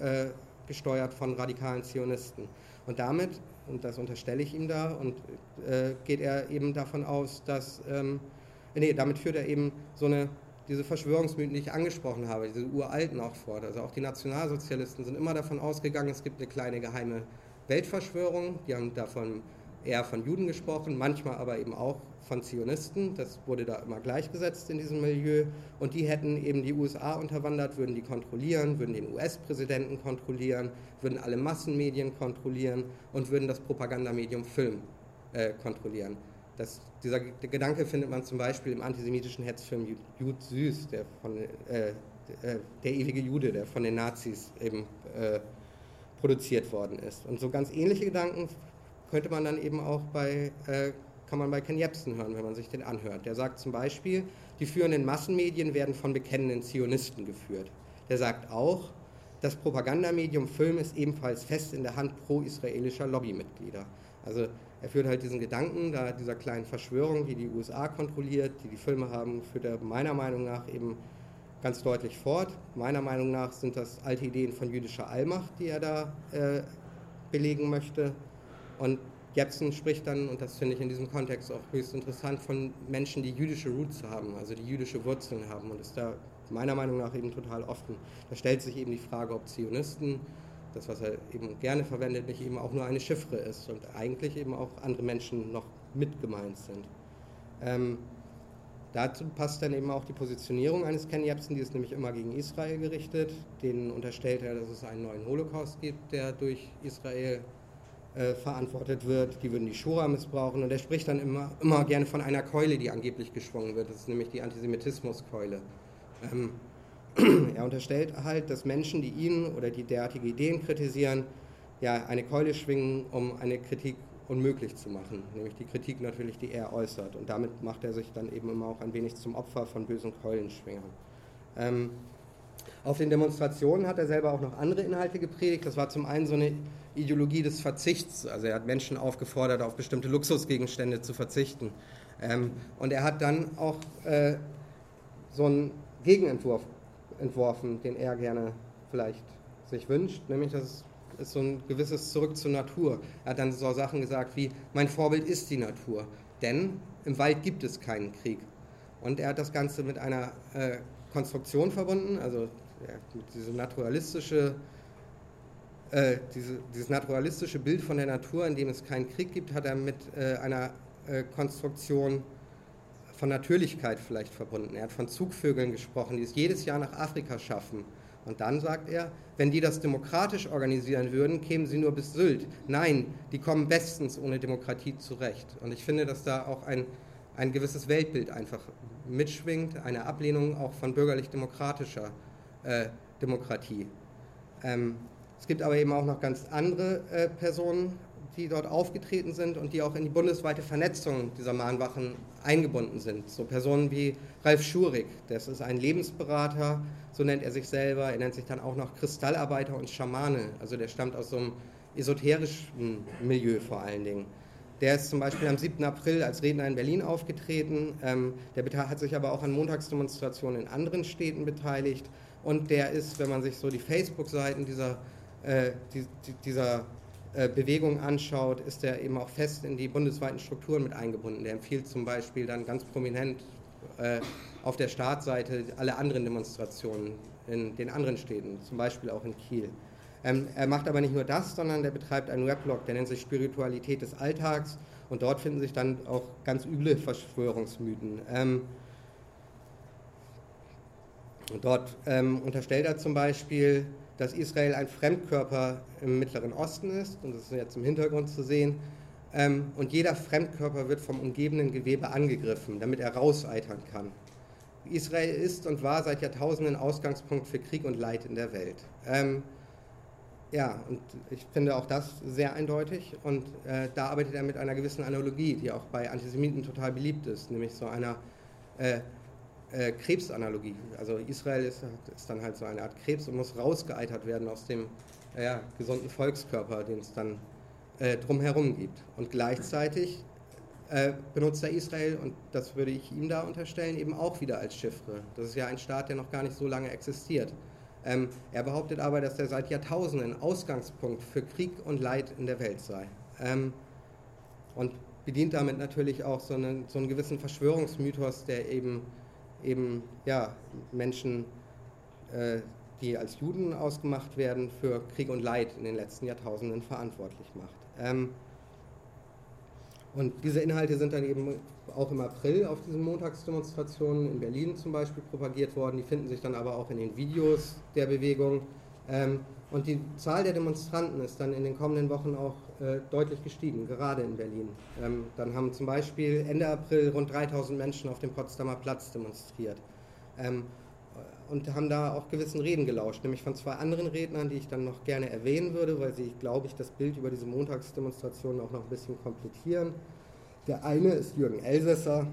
äh, gesteuert von radikalen Zionisten. Und damit, und das unterstelle ich ihm da, und äh, geht er eben davon aus, dass, ähm, nee, damit führt er eben so eine, diese Verschwörungsmythen, die ich angesprochen habe, diese uralten auch fort. Also auch die Nationalsozialisten sind immer davon ausgegangen, es gibt eine kleine geheime Weltverschwörung, die haben davon eher von Juden gesprochen, manchmal aber eben auch von Zionisten. Das wurde da immer gleichgesetzt in diesem Milieu. Und die hätten eben die USA unterwandert, würden die kontrollieren, würden den US-Präsidenten kontrollieren, würden alle Massenmedien kontrollieren und würden das Propagandamedium Film äh, kontrollieren. Das, dieser Gedanke findet man zum Beispiel im antisemitischen Hetzfilm Jud Süß, der, von, äh, äh, der ewige Jude, der von den Nazis eben äh, produziert worden ist. Und so ganz ähnliche Gedanken könnte man dann eben auch bei, äh, kann man bei Ken Jebsen hören, wenn man sich den anhört. Der sagt zum Beispiel, die führenden Massenmedien werden von bekennenden Zionisten geführt. Der sagt auch, das Propagandamedium Film ist ebenfalls fest in der Hand pro-israelischer Lobbymitglieder. Also er führt halt diesen Gedanken da dieser kleinen Verschwörung, die die USA kontrolliert, die die Filme haben, führt er meiner Meinung nach eben ganz deutlich fort. Meiner Meinung nach sind das alte Ideen von jüdischer Allmacht, die er da äh, belegen möchte. Und Jepsen spricht dann, und das finde ich in diesem Kontext auch höchst interessant, von Menschen, die jüdische Roots haben, also die jüdische Wurzeln haben und ist da meiner Meinung nach eben total offen. Da stellt sich eben die Frage, ob Zionisten, das was er eben gerne verwendet, nicht eben auch nur eine Chiffre ist und eigentlich eben auch andere Menschen noch mit gemeint sind. Ähm, dazu passt dann eben auch die Positionierung eines Ken Jebsen, die ist nämlich immer gegen Israel gerichtet. Denen unterstellt er, dass es einen neuen Holocaust gibt, der durch Israel äh, verantwortet wird, die würden die Shura missbrauchen und er spricht dann immer, immer gerne von einer Keule, die angeblich geschwungen wird. Das ist nämlich die Antisemitismuskeule. Ähm, er unterstellt halt, dass Menschen, die ihn oder die derartige Ideen kritisieren, ja, eine Keule schwingen, um eine Kritik unmöglich zu machen, nämlich die Kritik natürlich, die er äußert. Und damit macht er sich dann eben immer auch ein wenig zum Opfer von bösen Keulenschwingern. Ähm, auf den Demonstrationen hat er selber auch noch andere Inhalte gepredigt. Das war zum einen so eine Ideologie des Verzichts. Also er hat Menschen aufgefordert, auf bestimmte Luxusgegenstände zu verzichten. Ähm, und er hat dann auch äh, so einen Gegenentwurf entworfen, den er gerne vielleicht sich wünscht, nämlich das ist so ein gewisses Zurück zur Natur. Er hat dann so Sachen gesagt wie, mein Vorbild ist die Natur, denn im Wald gibt es keinen Krieg. Und er hat das Ganze mit einer äh, Konstruktion verbunden, also ja, diese naturalistische äh, diese, dieses naturalistische Bild von der Natur, in dem es keinen Krieg gibt, hat er mit äh, einer äh, Konstruktion von Natürlichkeit vielleicht verbunden. Er hat von Zugvögeln gesprochen, die es jedes Jahr nach Afrika schaffen. Und dann sagt er, wenn die das demokratisch organisieren würden, kämen sie nur bis Sylt. Nein, die kommen bestens ohne Demokratie zurecht. Und ich finde, dass da auch ein, ein gewisses Weltbild einfach mitschwingt, eine Ablehnung auch von bürgerlich-demokratischer äh, Demokratie. Ähm, es gibt aber eben auch noch ganz andere äh, Personen, die dort aufgetreten sind und die auch in die bundesweite Vernetzung dieser Mahnwachen eingebunden sind. So Personen wie Ralf Schurig, das ist ein Lebensberater, so nennt er sich selber. Er nennt sich dann auch noch Kristallarbeiter und Schamane. Also der stammt aus so einem esoterischen Milieu vor allen Dingen. Der ist zum Beispiel am 7. April als Redner in Berlin aufgetreten. Ähm, der hat sich aber auch an Montagsdemonstrationen in anderen Städten beteiligt. Und der ist, wenn man sich so die Facebook-Seiten dieser äh, die, die, dieser äh, Bewegung anschaut, ist er eben auch fest in die bundesweiten Strukturen mit eingebunden. Der empfiehlt zum Beispiel dann ganz prominent äh, auf der Startseite alle anderen Demonstrationen in den anderen Städten, zum Beispiel auch in Kiel. Ähm, er macht aber nicht nur das, sondern der betreibt einen Weblog, der nennt sich Spiritualität des Alltags und dort finden sich dann auch ganz üble Verschwörungsmythen. Ähm, dort ähm, unterstellt er zum Beispiel, dass Israel ein Fremdkörper im Mittleren Osten ist, und das ist jetzt im Hintergrund zu sehen. Ähm, und jeder Fremdkörper wird vom umgebenden Gewebe angegriffen, damit er rauseitern kann. Israel ist und war seit Jahrtausenden Ausgangspunkt für Krieg und Leid in der Welt. Ähm, ja, und ich finde auch das sehr eindeutig. Und äh, da arbeitet er mit einer gewissen Analogie, die auch bei Antisemiten total beliebt ist, nämlich so einer äh, äh, Krebsanalogie. Also Israel ist, ist, dann halt so eine Art Krebs und muss rausgeeitert werden aus dem äh, gesunden Volkskörper, den es dann äh, drumherum gibt. Und gleichzeitig äh, benutzt er Israel, und das würde ich ihm da unterstellen, eben auch wieder als Chiffre. Das ist ja ein Staat, der noch gar nicht so lange existiert. Ähm, er behauptet aber, dass er seit Jahrtausenden Ausgangspunkt für Krieg und Leid in der Welt sei. Ähm, und bedient damit natürlich auch so einen, so einen gewissen Verschwörungsmythos, der eben eben ja, Menschen, äh, die als Juden ausgemacht werden, für Krieg und Leid in den letzten Jahrtausenden verantwortlich macht. Ähm, und diese Inhalte sind dann eben auch im April auf diesen Montagsdemonstrationen in Berlin zum Beispiel propagiert worden. Die finden sich dann aber auch in den Videos der Bewegung. Ähm, und die Zahl der Demonstranten ist dann in den kommenden Wochen auch deutlich gestiegen, gerade in Berlin. Ähm, dann haben zum Beispiel Ende April rund 3000 Menschen auf dem Potsdamer Platz demonstriert ähm, und haben da auch gewissen Reden gelauscht, nämlich von zwei anderen Rednern, die ich dann noch gerne erwähnen würde, weil sie, glaube ich, das Bild über diese Montagsdemonstrationen auch noch ein bisschen komplettieren. Der eine ist Jürgen Elsässer,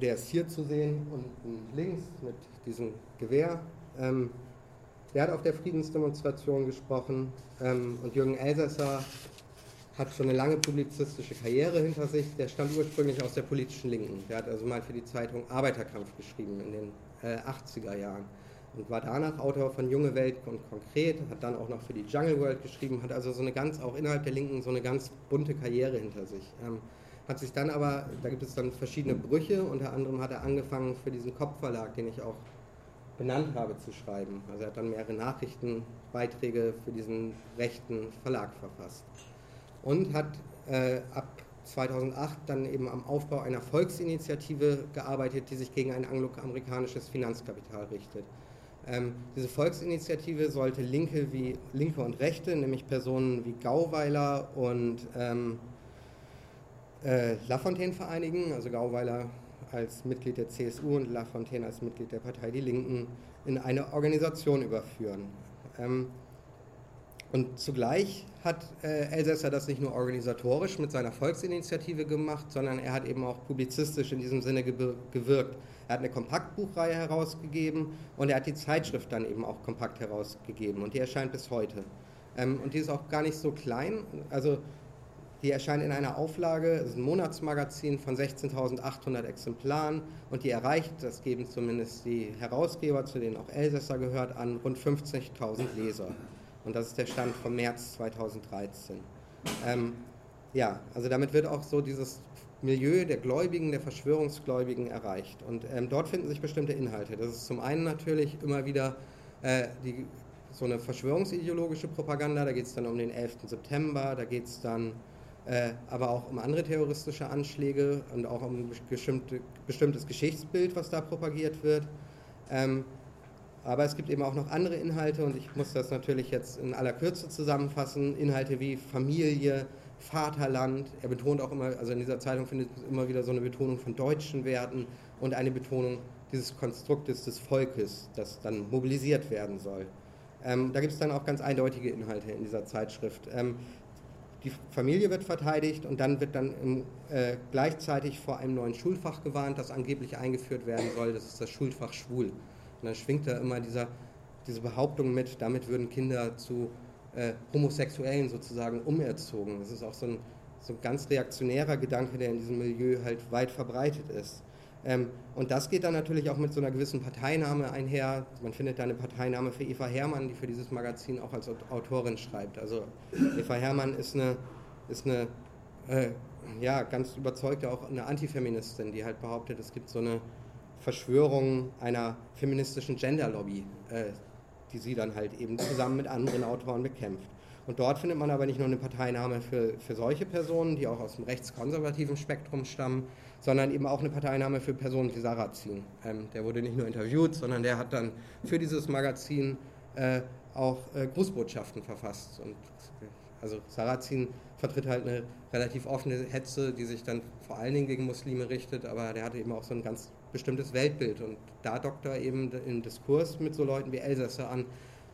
der ist hier zu sehen, unten links mit diesem Gewehr. Der hat auf der Friedensdemonstration gesprochen ähm, und Jürgen Elsässer hat schon eine lange publizistische Karriere hinter sich. Der stammt ursprünglich aus der politischen Linken. Der hat also mal für die Zeitung Arbeiterkampf geschrieben in den äh, 80er Jahren und war danach Autor von Junge Welt und Konkret, hat dann auch noch für die Jungle World geschrieben, hat also so eine ganz, auch innerhalb der Linken, so eine ganz bunte Karriere hinter sich. Ähm, hat sich dann aber, da gibt es dann verschiedene Brüche, unter anderem hat er angefangen für diesen Kopfverlag, den ich auch benannt habe, zu schreiben. Also er hat dann mehrere Nachrichtenbeiträge für diesen rechten Verlag verfasst. Und hat äh, ab 2008 dann eben am Aufbau einer Volksinitiative gearbeitet, die sich gegen ein angloamerikanisches Finanzkapital richtet. Ähm, diese Volksinitiative sollte Linke wie Linke und Rechte, nämlich Personen wie Gauweiler und ähm, äh, Lafontaine vereinigen, also Gauweiler als Mitglied der CSU und Lafontaine als Mitglied der Partei Die Linken, in eine Organisation überführen. Ähm, und zugleich hat äh, Elsässer das nicht nur organisatorisch mit seiner Volksinitiative gemacht, sondern er hat eben auch publizistisch in diesem Sinne gewirkt. Er hat eine Kompaktbuchreihe herausgegeben und er hat die Zeitschrift dann eben auch kompakt herausgegeben und die erscheint bis heute. Ähm, und die ist auch gar nicht so klein, also die erscheint in einer Auflage, es ist ein Monatsmagazin von 16.800 Exemplaren und die erreicht, das geben zumindest die Herausgeber, zu denen auch Elsässer gehört, an rund 50.000 Leser. Und das ist der Stand vom März 2013. Ähm, ja, also damit wird auch so dieses Milieu der Gläubigen, der Verschwörungsgläubigen erreicht. Und ähm, dort finden sich bestimmte Inhalte. Das ist zum einen natürlich immer wieder äh, die, so eine verschwörungsideologische Propaganda, da geht es dann um den 11. September, da geht es dann aber auch um andere terroristische Anschläge und auch um bestimmte, bestimmtes Geschichtsbild, was da propagiert wird. Ähm, aber es gibt eben auch noch andere Inhalte und ich muss das natürlich jetzt in aller Kürze zusammenfassen. Inhalte wie Familie, Vaterland. Er betont auch immer, also in dieser Zeitung findet es immer wieder so eine Betonung von deutschen Werten und eine Betonung dieses Konstruktes des Volkes, das dann mobilisiert werden soll. Ähm, da gibt es dann auch ganz eindeutige Inhalte in dieser Zeitschrift. Ähm, die Familie wird verteidigt und dann wird dann im, äh, gleichzeitig vor einem neuen Schulfach gewarnt, das angeblich eingeführt werden soll. Das ist das Schulfach Schwul. Und dann schwingt da immer dieser, diese Behauptung mit, damit würden Kinder zu äh, Homosexuellen sozusagen umerzogen. Das ist auch so ein, so ein ganz reaktionärer Gedanke, der in diesem Milieu halt weit verbreitet ist. Ähm, und das geht dann natürlich auch mit so einer gewissen Parteinahme einher. Man findet da eine Parteinahme für Eva Herrmann, die für dieses Magazin auch als Autorin schreibt. Also Eva Herrmann ist eine, ist eine äh, ja, ganz überzeugte, auch eine Antifeministin, die halt behauptet, es gibt so eine Verschwörung einer feministischen Genderlobby, äh, die sie dann halt eben zusammen mit anderen Autoren bekämpft. Und dort findet man aber nicht nur eine Parteinahme für, für solche Personen, die auch aus dem rechtskonservativen Spektrum stammen, sondern eben auch eine Parteinahme für Personen wie Sarrazin. Ähm, der wurde nicht nur interviewt, sondern der hat dann für dieses Magazin äh, auch äh, Grußbotschaften verfasst. Und also Sarrazin vertritt halt eine relativ offene Hetze, die sich dann vor allen Dingen gegen Muslime richtet, aber der hatte eben auch so ein ganz bestimmtes Weltbild. Und da dockt er eben im Diskurs mit so Leuten wie Elsässer an,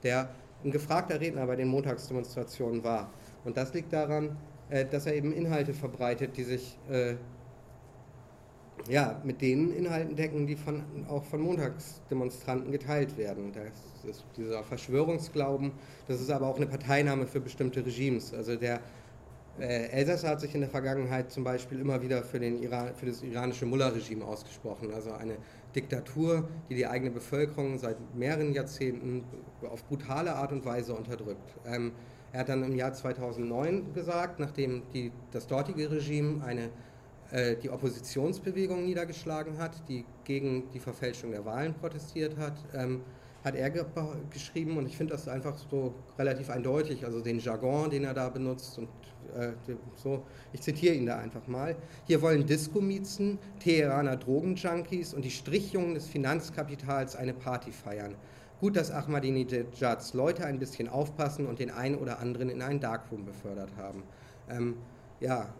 der ein gefragter Redner bei den Montagsdemonstrationen war. Und das liegt daran, äh, dass er eben Inhalte verbreitet, die sich äh, ja, mit den Inhalten decken, die von, auch von Montagsdemonstranten geteilt werden. Das ist dieser Verschwörungsglauben, das ist aber auch eine Parteinahme für bestimmte Regimes. Also der äh, Elsässer hat sich in der Vergangenheit zum Beispiel immer wieder für, den Iran, für das iranische Mullah-Regime ausgesprochen, also eine Diktatur, die die eigene Bevölkerung seit mehreren Jahrzehnten auf brutale Art und Weise unterdrückt. Ähm, er hat dann im Jahr 2009 gesagt, nachdem die, das dortige Regime eine, die Oppositionsbewegung niedergeschlagen hat, die gegen die Verfälschung der Wahlen protestiert hat, ähm, hat er ge geschrieben und ich finde das einfach so relativ eindeutig, also den Jargon, den er da benutzt und äh, so, ich zitiere ihn da einfach mal. Hier wollen Diskomiezen, Teheraner Drogenjunkies und die Strichjungen des Finanzkapitals eine Party feiern. Gut, dass Ahmadinejads Leute ein bisschen aufpassen und den einen oder anderen in einen Darkroom befördert haben. Ähm, ja,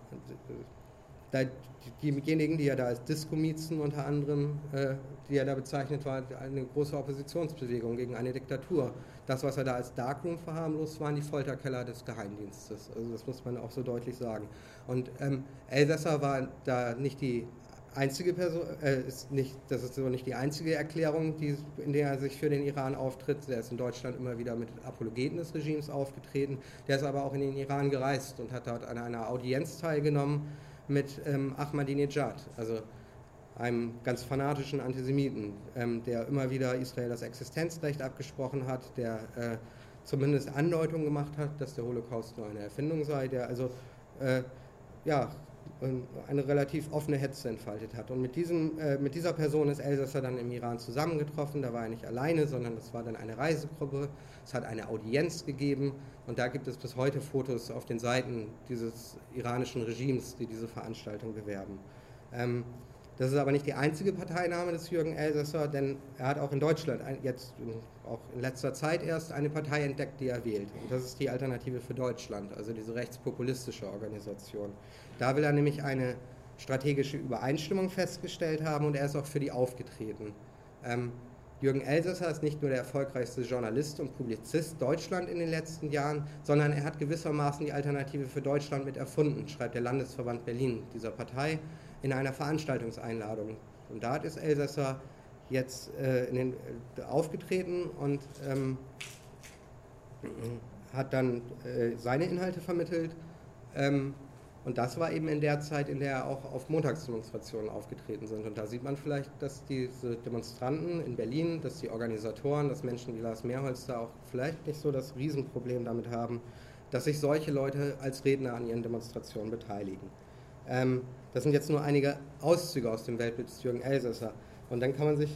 diejenigen, die er da als Diskomiezen unter anderem, äh, die er da bezeichnet war, eine große Oppositionsbewegung gegen eine Diktatur. Das, was er da als Darkroom verharmlost, waren die Folterkeller des Geheimdienstes. Also das muss man auch so deutlich sagen. Und ähm, Elsässer war da nicht die einzige Person, äh, ist nicht, das ist so nicht die einzige Erklärung, die, in der er sich für den Iran auftritt. Der ist in Deutschland immer wieder mit Apologeten des Regimes aufgetreten. Der ist aber auch in den Iran gereist und hat dort an einer Audienz teilgenommen mit ähm, Ahmadinejad, also einem ganz fanatischen Antisemiten, ähm, der immer wieder Israel das Existenzrecht abgesprochen hat, der äh, zumindest Andeutungen gemacht hat, dass der Holocaust nur eine Erfindung sei, der also äh, ja, eine relativ offene Hetze entfaltet hat. Und mit, diesem, äh, mit dieser Person ist Elsässer dann im Iran zusammengetroffen. Da war er nicht alleine, sondern das war dann eine Reisegruppe. Es hat eine Audienz gegeben und da gibt es bis heute Fotos auf den Seiten dieses iranischen Regimes, die diese Veranstaltung bewerben. Ähm, das ist aber nicht die einzige Parteinahme des Jürgen Elsässer, denn er hat auch in Deutschland jetzt auch in letzter Zeit erst eine Partei entdeckt, die er wählt. Und das ist die Alternative für Deutschland, also diese rechtspopulistische Organisation. Da will er nämlich eine strategische Übereinstimmung festgestellt haben und er ist auch für die aufgetreten. Ähm, Jürgen Elsässer ist nicht nur der erfolgreichste Journalist und Publizist Deutschland in den letzten Jahren, sondern er hat gewissermaßen die Alternative für Deutschland mit erfunden, schreibt der Landesverband Berlin dieser Partei in einer Veranstaltungseinladung. Und da ist Elsässer jetzt äh, den, äh, aufgetreten und ähm, hat dann äh, seine Inhalte vermittelt. Ähm, und das war eben in der Zeit, in der er auch auf Montagsdemonstrationen aufgetreten sind. Und da sieht man vielleicht, dass diese Demonstranten in Berlin, dass die Organisatoren, dass Menschen wie Lars Mehrholz da auch vielleicht nicht so das Riesenproblem damit haben, dass sich solche Leute als Redner an ihren Demonstrationen beteiligen. Ähm, das sind jetzt nur einige Auszüge aus dem Weltbild des Jürgen Elsässer. Und dann kann man sich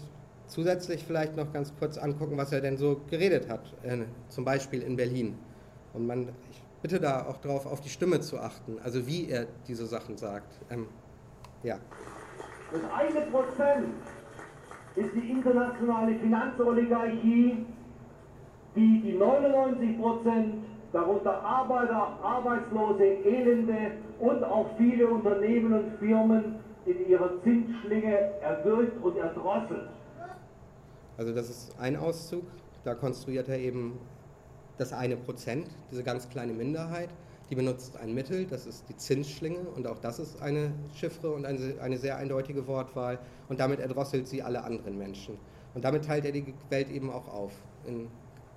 zusätzlich vielleicht noch ganz kurz angucken, was er denn so geredet hat, äh, zum Beispiel in Berlin. Und man, ich bitte da auch darauf, auf die Stimme zu achten, also wie er diese Sachen sagt. Ähm, ja. Das eine Prozent ist die internationale Finanzoligarchie, die die 99 Prozent darunter Arbeiter, Arbeitslose, Elende und auch viele Unternehmen und Firmen in ihrer Zinsschlinge erwürgt und erdrosselt. Also das ist ein Auszug, da konstruiert er eben das eine Prozent, diese ganz kleine Minderheit, die benutzt ein Mittel, das ist die Zinsschlinge. Und auch das ist eine Chiffre und eine, eine sehr eindeutige Wortwahl. Und damit erdrosselt sie alle anderen Menschen. Und damit teilt er die Welt eben auch auf in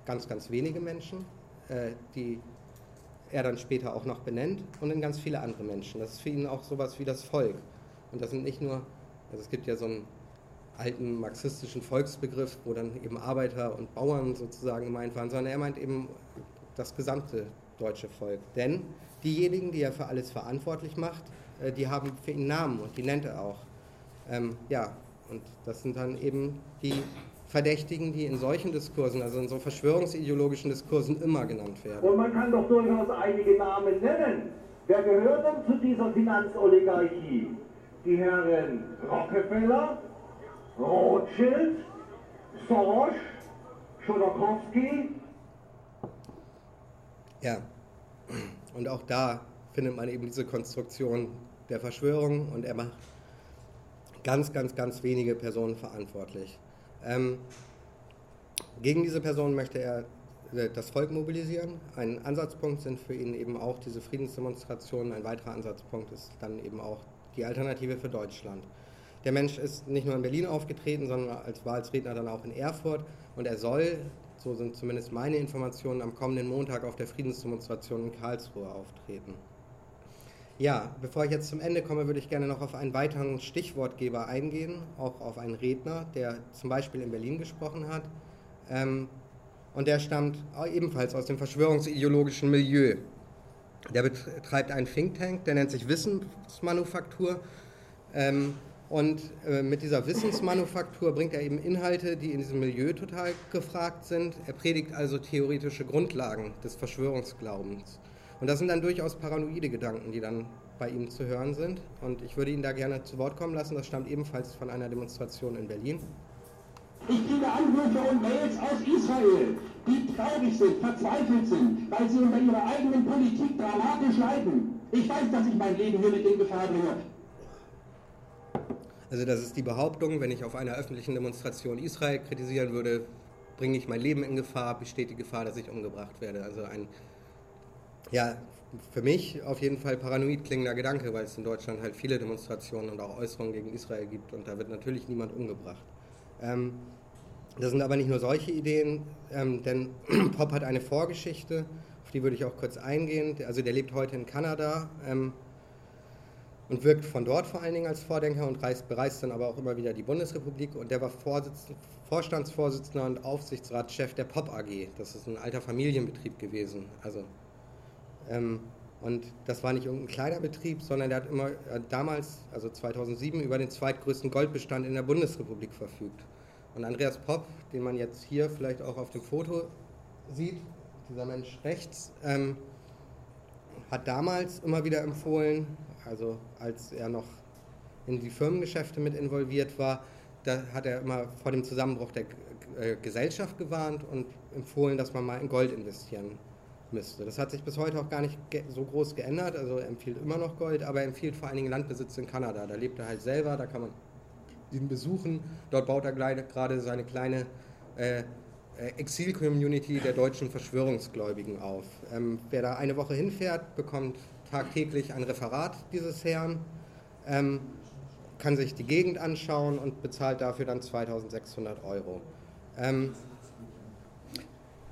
ganz, ganz wenige Menschen, die er dann später auch noch benennt und in ganz viele andere Menschen. Das ist für ihn auch sowas wie das Volk. Und das sind nicht nur, also es gibt ja so einen alten marxistischen Volksbegriff, wo dann eben Arbeiter und Bauern sozusagen gemeint waren, sondern er meint eben das gesamte deutsche Volk. Denn diejenigen, die er für alles verantwortlich macht, äh, die haben für ihn Namen und die nennt er auch. Ähm, ja, und das sind dann eben die Verdächtigen, die in solchen Diskursen, also in so verschwörungsideologischen Diskursen immer genannt werden. Und man kann doch durchaus einige Namen nennen. Wer gehört denn zu dieser Finanzoligarchie? Die Herren Rockefeller, Rothschild, Soros, Chodorkowski. Ja, und auch da findet man eben diese Konstruktion der Verschwörung und er macht ganz, ganz, ganz wenige Personen verantwortlich. Ähm, gegen diese Person möchte er äh, das Volk mobilisieren. Ein Ansatzpunkt sind für ihn eben auch diese Friedensdemonstrationen. Ein weiterer Ansatzpunkt ist dann eben auch die Alternative für Deutschland. Der Mensch ist nicht nur in Berlin aufgetreten, sondern als, war als Redner dann auch in Erfurt und er soll, so sind zumindest meine Informationen, am kommenden Montag auf der Friedensdemonstration in Karlsruhe auftreten. Ja, bevor ich jetzt zum Ende komme, würde ich gerne noch auf einen weiteren Stichwortgeber eingehen, auch auf einen Redner, der zum Beispiel in Berlin gesprochen hat. Ähm, und der stammt ebenfalls aus dem verschwörungsideologischen Milieu. Der betreibt einen Think Tank, der nennt sich Wissensmanufaktur. Ähm, und äh, mit dieser Wissensmanufaktur bringt er eben Inhalte, die in diesem Milieu total gefragt sind. Er predigt also theoretische Grundlagen des Verschwörungsglaubens. Und das sind dann durchaus paranoide Gedanken, die dann bei ihm zu hören sind. Und ich würde ihn da gerne zu Wort kommen lassen. Das stammt ebenfalls von einer Demonstration in Berlin. Ich kriege Anrufe und Mails aus Israel, die traurig sind, verzweifelt sind, weil sie unter ihrer eigenen Politik dramatisch leiden. Ich weiß, dass ich mein Leben hier mit in Gefahr bringe. Also das ist die Behauptung, wenn ich auf einer öffentlichen Demonstration Israel kritisieren würde, bringe ich mein Leben in Gefahr, besteht die Gefahr, dass ich umgebracht werde. Also ein ja, für mich auf jeden Fall paranoid klingender Gedanke, weil es in Deutschland halt viele Demonstrationen und auch Äußerungen gegen Israel gibt und da wird natürlich niemand umgebracht. Ähm, das sind aber nicht nur solche Ideen, ähm, denn Pop hat eine Vorgeschichte, auf die würde ich auch kurz eingehen. Also der lebt heute in Kanada ähm, und wirkt von dort vor allen Dingen als Vordenker und reist, bereist dann aber auch immer wieder die Bundesrepublik und der war Vorstandsvorsitzender und Aufsichtsratschef der Pop AG. Das ist ein alter Familienbetrieb gewesen. Also ähm, und das war nicht irgendein kleiner Betrieb, sondern der hat immer äh, damals, also 2007, über den zweitgrößten Goldbestand in der Bundesrepublik verfügt. Und Andreas Popp, den man jetzt hier vielleicht auch auf dem Foto sieht, dieser Mensch rechts, ähm, hat damals immer wieder empfohlen, also als er noch in die Firmengeschäfte mit involviert war, da hat er immer vor dem Zusammenbruch der äh, Gesellschaft gewarnt und empfohlen, dass man mal in Gold investieren müsste. Das hat sich bis heute auch gar nicht so groß geändert. Also er empfiehlt immer noch Gold, aber er empfiehlt vor allen Dingen Landbesitz in Kanada. Da lebt er halt selber, da kann man ihn besuchen. Dort baut er gerade seine kleine äh, äh, Exil-Community der deutschen Verschwörungsgläubigen auf. Ähm, wer da eine Woche hinfährt, bekommt tagtäglich ein Referat dieses Herrn, ähm, kann sich die Gegend anschauen und bezahlt dafür dann 2600 Euro. Ähm,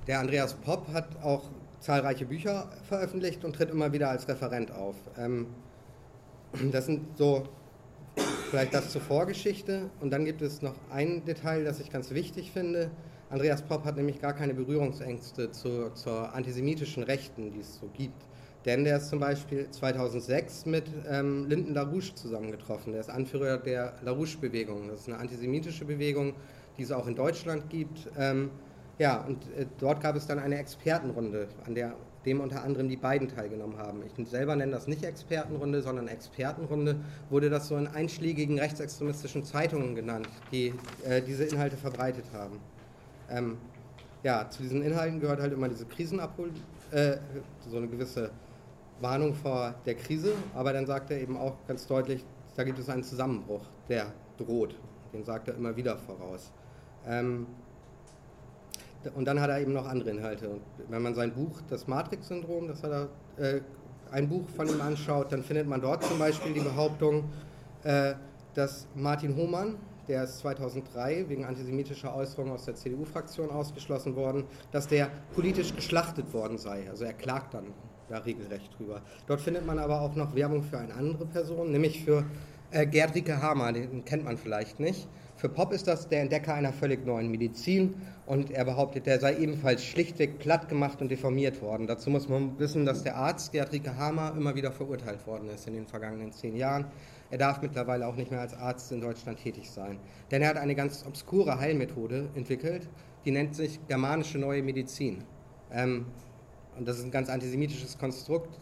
der Andreas Popp hat auch zahlreiche Bücher veröffentlicht und tritt immer wieder als Referent auf. Ähm, das sind so vielleicht das zur Vorgeschichte. Und dann gibt es noch ein Detail, das ich ganz wichtig finde. Andreas Popp hat nämlich gar keine Berührungsängste zu, zur antisemitischen Rechten, die es so gibt. Denn der ist zum Beispiel 2006 mit ähm, Lyndon LaRouche zusammengetroffen. Der ist Anführer der LaRouche-Bewegung. Das ist eine antisemitische Bewegung, die es auch in Deutschland gibt. Ähm, ja, und äh, dort gab es dann eine Expertenrunde, an der dem unter anderem die beiden teilgenommen haben. Ich selber nenne das nicht Expertenrunde, sondern Expertenrunde, wurde das so in einschlägigen rechtsextremistischen Zeitungen genannt, die äh, diese Inhalte verbreitet haben. Ähm, ja, zu diesen Inhalten gehört halt immer diese Krisenabhol, äh, so eine gewisse Warnung vor der Krise, aber dann sagt er eben auch ganz deutlich, da gibt es einen Zusammenbruch, der droht. Den sagt er immer wieder voraus. Ähm, und dann hat er eben noch andere Inhalte. Und wenn man sein Buch, das Matrix-Syndrom, das hat er, äh, ein Buch von ihm anschaut, dann findet man dort zum Beispiel die Behauptung, äh, dass Martin Hohmann, der ist 2003 wegen antisemitischer Äußerungen aus der CDU-Fraktion ausgeschlossen worden, dass der politisch geschlachtet worden sei. Also er klagt dann da regelrecht drüber. Dort findet man aber auch noch Werbung für eine andere Person, nämlich für äh, Gerd Rieke Hamer, den kennt man vielleicht nicht. Für Pop ist das der Entdecker einer völlig neuen Medizin und er behauptet, der sei ebenfalls schlichtweg platt gemacht und deformiert worden. Dazu muss man wissen, dass der Arzt Gerd Rieke Hamer immer wieder verurteilt worden ist in den vergangenen zehn Jahren. Er darf mittlerweile auch nicht mehr als Arzt in Deutschland tätig sein. Denn er hat eine ganz obskure Heilmethode entwickelt, die nennt sich germanische neue Medizin. Ähm, und das ist ein ganz antisemitisches Konstrukt.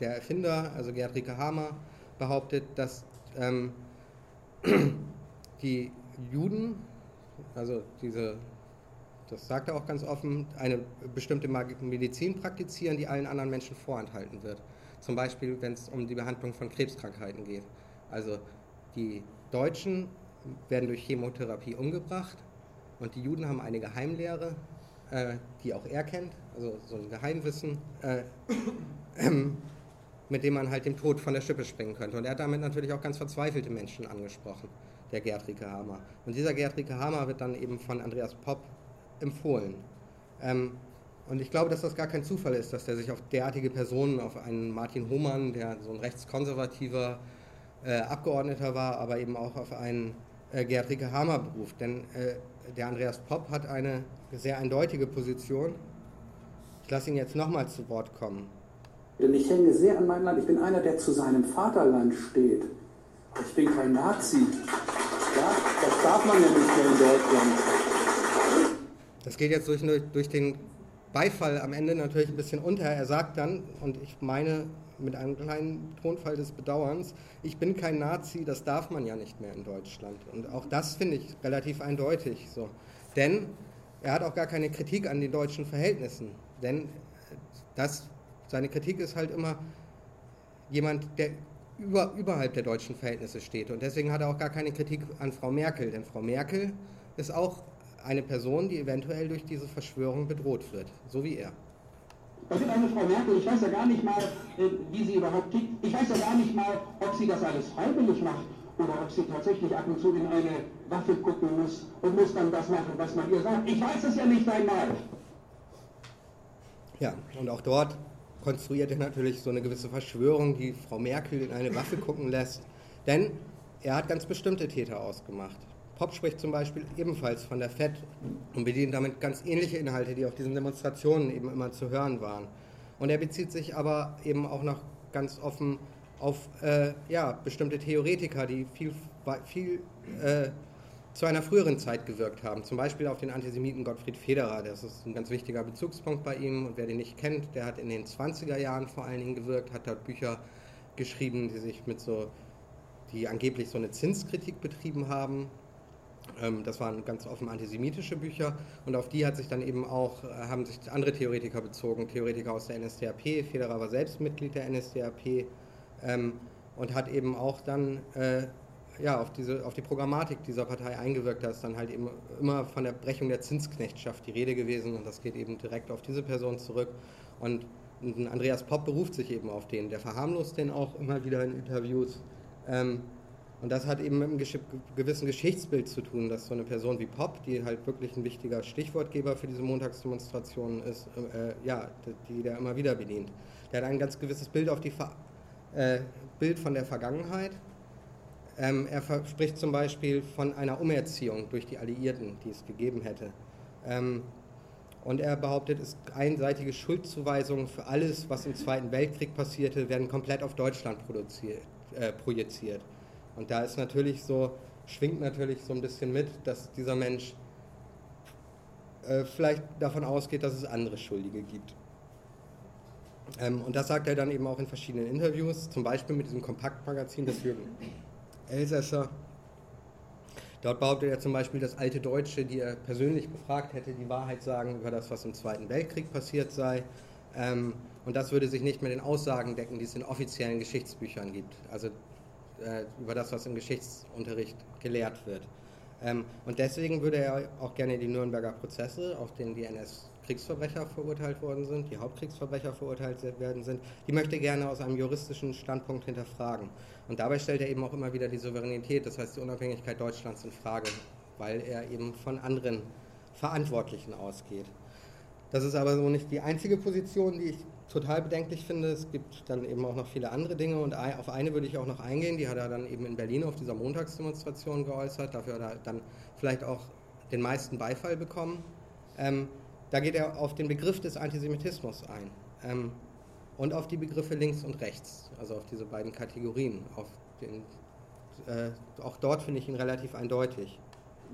Der Erfinder, also Gerd Rieke Hamer, behauptet, dass ähm, die Juden, also diese, das sagt er auch ganz offen, eine bestimmte Medizin praktizieren, die allen anderen Menschen vorenthalten wird. Zum Beispiel, wenn es um die Behandlung von Krebskrankheiten geht. Also die Deutschen werden durch Chemotherapie umgebracht und die Juden haben eine Geheimlehre, äh, die auch er kennt, also so ein Geheimwissen, äh, äh, mit dem man halt dem Tod von der Schippe springen könnte. Und er hat damit natürlich auch ganz verzweifelte Menschen angesprochen der Gerd Hamer. Und dieser Gerd Hamer wird dann eben von Andreas Popp empfohlen. Ähm, und ich glaube, dass das gar kein Zufall ist, dass der sich auf derartige Personen, auf einen Martin Hohmann, der so ein rechtskonservativer äh, Abgeordneter war, aber eben auch auf einen äh, Gerd Rieke beruft. Denn äh, der Andreas Popp hat eine sehr eindeutige Position. Ich lasse ihn jetzt nochmal zu Wort kommen. Ich hänge sehr an meinem Land. Ich bin einer, der zu seinem Vaterland steht. Ich bin kein Nazi. Ja, das darf man ja nicht mehr in Deutschland. Das geht jetzt durch, durch den Beifall am Ende natürlich ein bisschen unter. Er sagt dann, und ich meine mit einem kleinen Tonfall des Bedauerns, ich bin kein Nazi, das darf man ja nicht mehr in Deutschland. Und auch das finde ich relativ eindeutig so. Denn er hat auch gar keine Kritik an den deutschen Verhältnissen. Denn das, seine Kritik ist halt immer jemand, der über, überhalb der deutschen Verhältnisse steht. Und deswegen hat er auch gar keine Kritik an Frau Merkel, denn Frau Merkel ist auch eine Person, die eventuell durch diese Verschwörung bedroht wird, so wie er. Da wird eine Frau Merkel, ich weiß ja gar nicht mal, äh, wie sie überhaupt tickt. Ich weiß ja gar nicht mal, ob sie das alles freiwillig macht oder ob sie tatsächlich ab und zu in eine Waffe gucken muss und muss dann das machen, was man ihr sagt. Ich weiß es ja nicht einmal. Ja, und auch dort konstruiert er natürlich so eine gewisse Verschwörung, die Frau Merkel in eine Waffe gucken lässt. Denn er hat ganz bestimmte Täter ausgemacht. Pop spricht zum Beispiel ebenfalls von der FED und bedient damit ganz ähnliche Inhalte, die auf diesen Demonstrationen eben immer zu hören waren. Und er bezieht sich aber eben auch noch ganz offen auf äh, ja, bestimmte Theoretiker, die viel, viel äh, zu einer früheren Zeit gewirkt haben. Zum Beispiel auf den Antisemiten Gottfried Federer. Das ist ein ganz wichtiger Bezugspunkt bei ihm. Und wer den nicht kennt, der hat in den 20er Jahren vor allen Dingen gewirkt, hat dort Bücher geschrieben, die sich mit so, die angeblich so eine Zinskritik betrieben haben. Ähm, das waren ganz offen antisemitische Bücher und auf die hat sich dann eben auch, äh, haben sich andere Theoretiker bezogen, Theoretiker aus der NSDAP. Federer war selbst Mitglied der NSDAP ähm, und hat eben auch dann äh, ja, auf, diese, auf die Programmatik dieser Partei eingewirkt. Da ist dann halt eben immer von der Brechung der Zinsknechtschaft die Rede gewesen und das geht eben direkt auf diese Person zurück. Und Andreas Popp beruft sich eben auf den, der verharmlost den auch immer wieder in Interviews. Ähm, und das hat eben mit einem gewissen Geschichtsbild zu tun, dass so eine Person wie Popp, die halt wirklich ein wichtiger Stichwortgeber für diese Montagsdemonstrationen ist, äh, ja, die der immer wieder bedient. Der hat ein ganz gewisses Bild, auf die äh, Bild von der Vergangenheit ähm, er spricht zum Beispiel von einer Umerziehung durch die Alliierten, die es gegeben hätte. Ähm, und er behauptet, es einseitige Schuldzuweisungen für alles, was im Zweiten Weltkrieg passierte, werden komplett auf Deutschland äh, projiziert. Und da ist natürlich so, schwingt natürlich so ein bisschen mit, dass dieser Mensch äh, vielleicht davon ausgeht, dass es andere Schuldige gibt. Ähm, und das sagt er dann eben auch in verschiedenen Interviews, zum Beispiel mit diesem Kompaktmagazin des Jürgen Elsässer. Dort behauptet er zum Beispiel, dass alte Deutsche, die er persönlich befragt hätte, die Wahrheit sagen über das, was im Zweiten Weltkrieg passiert sei. Ähm, und das würde sich nicht mit den Aussagen decken, die es in offiziellen Geschichtsbüchern gibt, also äh, über das, was im Geschichtsunterricht gelehrt wird. Ähm, und deswegen würde er auch gerne die Nürnberger Prozesse, auf denen die NS Kriegsverbrecher verurteilt worden sind, die Hauptkriegsverbrecher verurteilt werden sind, die möchte gerne aus einem juristischen Standpunkt hinterfragen. Und dabei stellt er eben auch immer wieder die Souveränität, das heißt die Unabhängigkeit Deutschlands in Frage, weil er eben von anderen Verantwortlichen ausgeht. Das ist aber so nicht die einzige Position, die ich total bedenklich finde. Es gibt dann eben auch noch viele andere Dinge und auf eine würde ich auch noch eingehen. Die hat er dann eben in Berlin auf dieser Montagsdemonstration geäußert. Dafür hat er dann vielleicht auch den meisten Beifall bekommen. Ähm, da geht er auf den Begriff des Antisemitismus ein ähm, und auf die Begriffe links und rechts, also auf diese beiden Kategorien. Den, äh, auch dort finde ich ihn relativ eindeutig.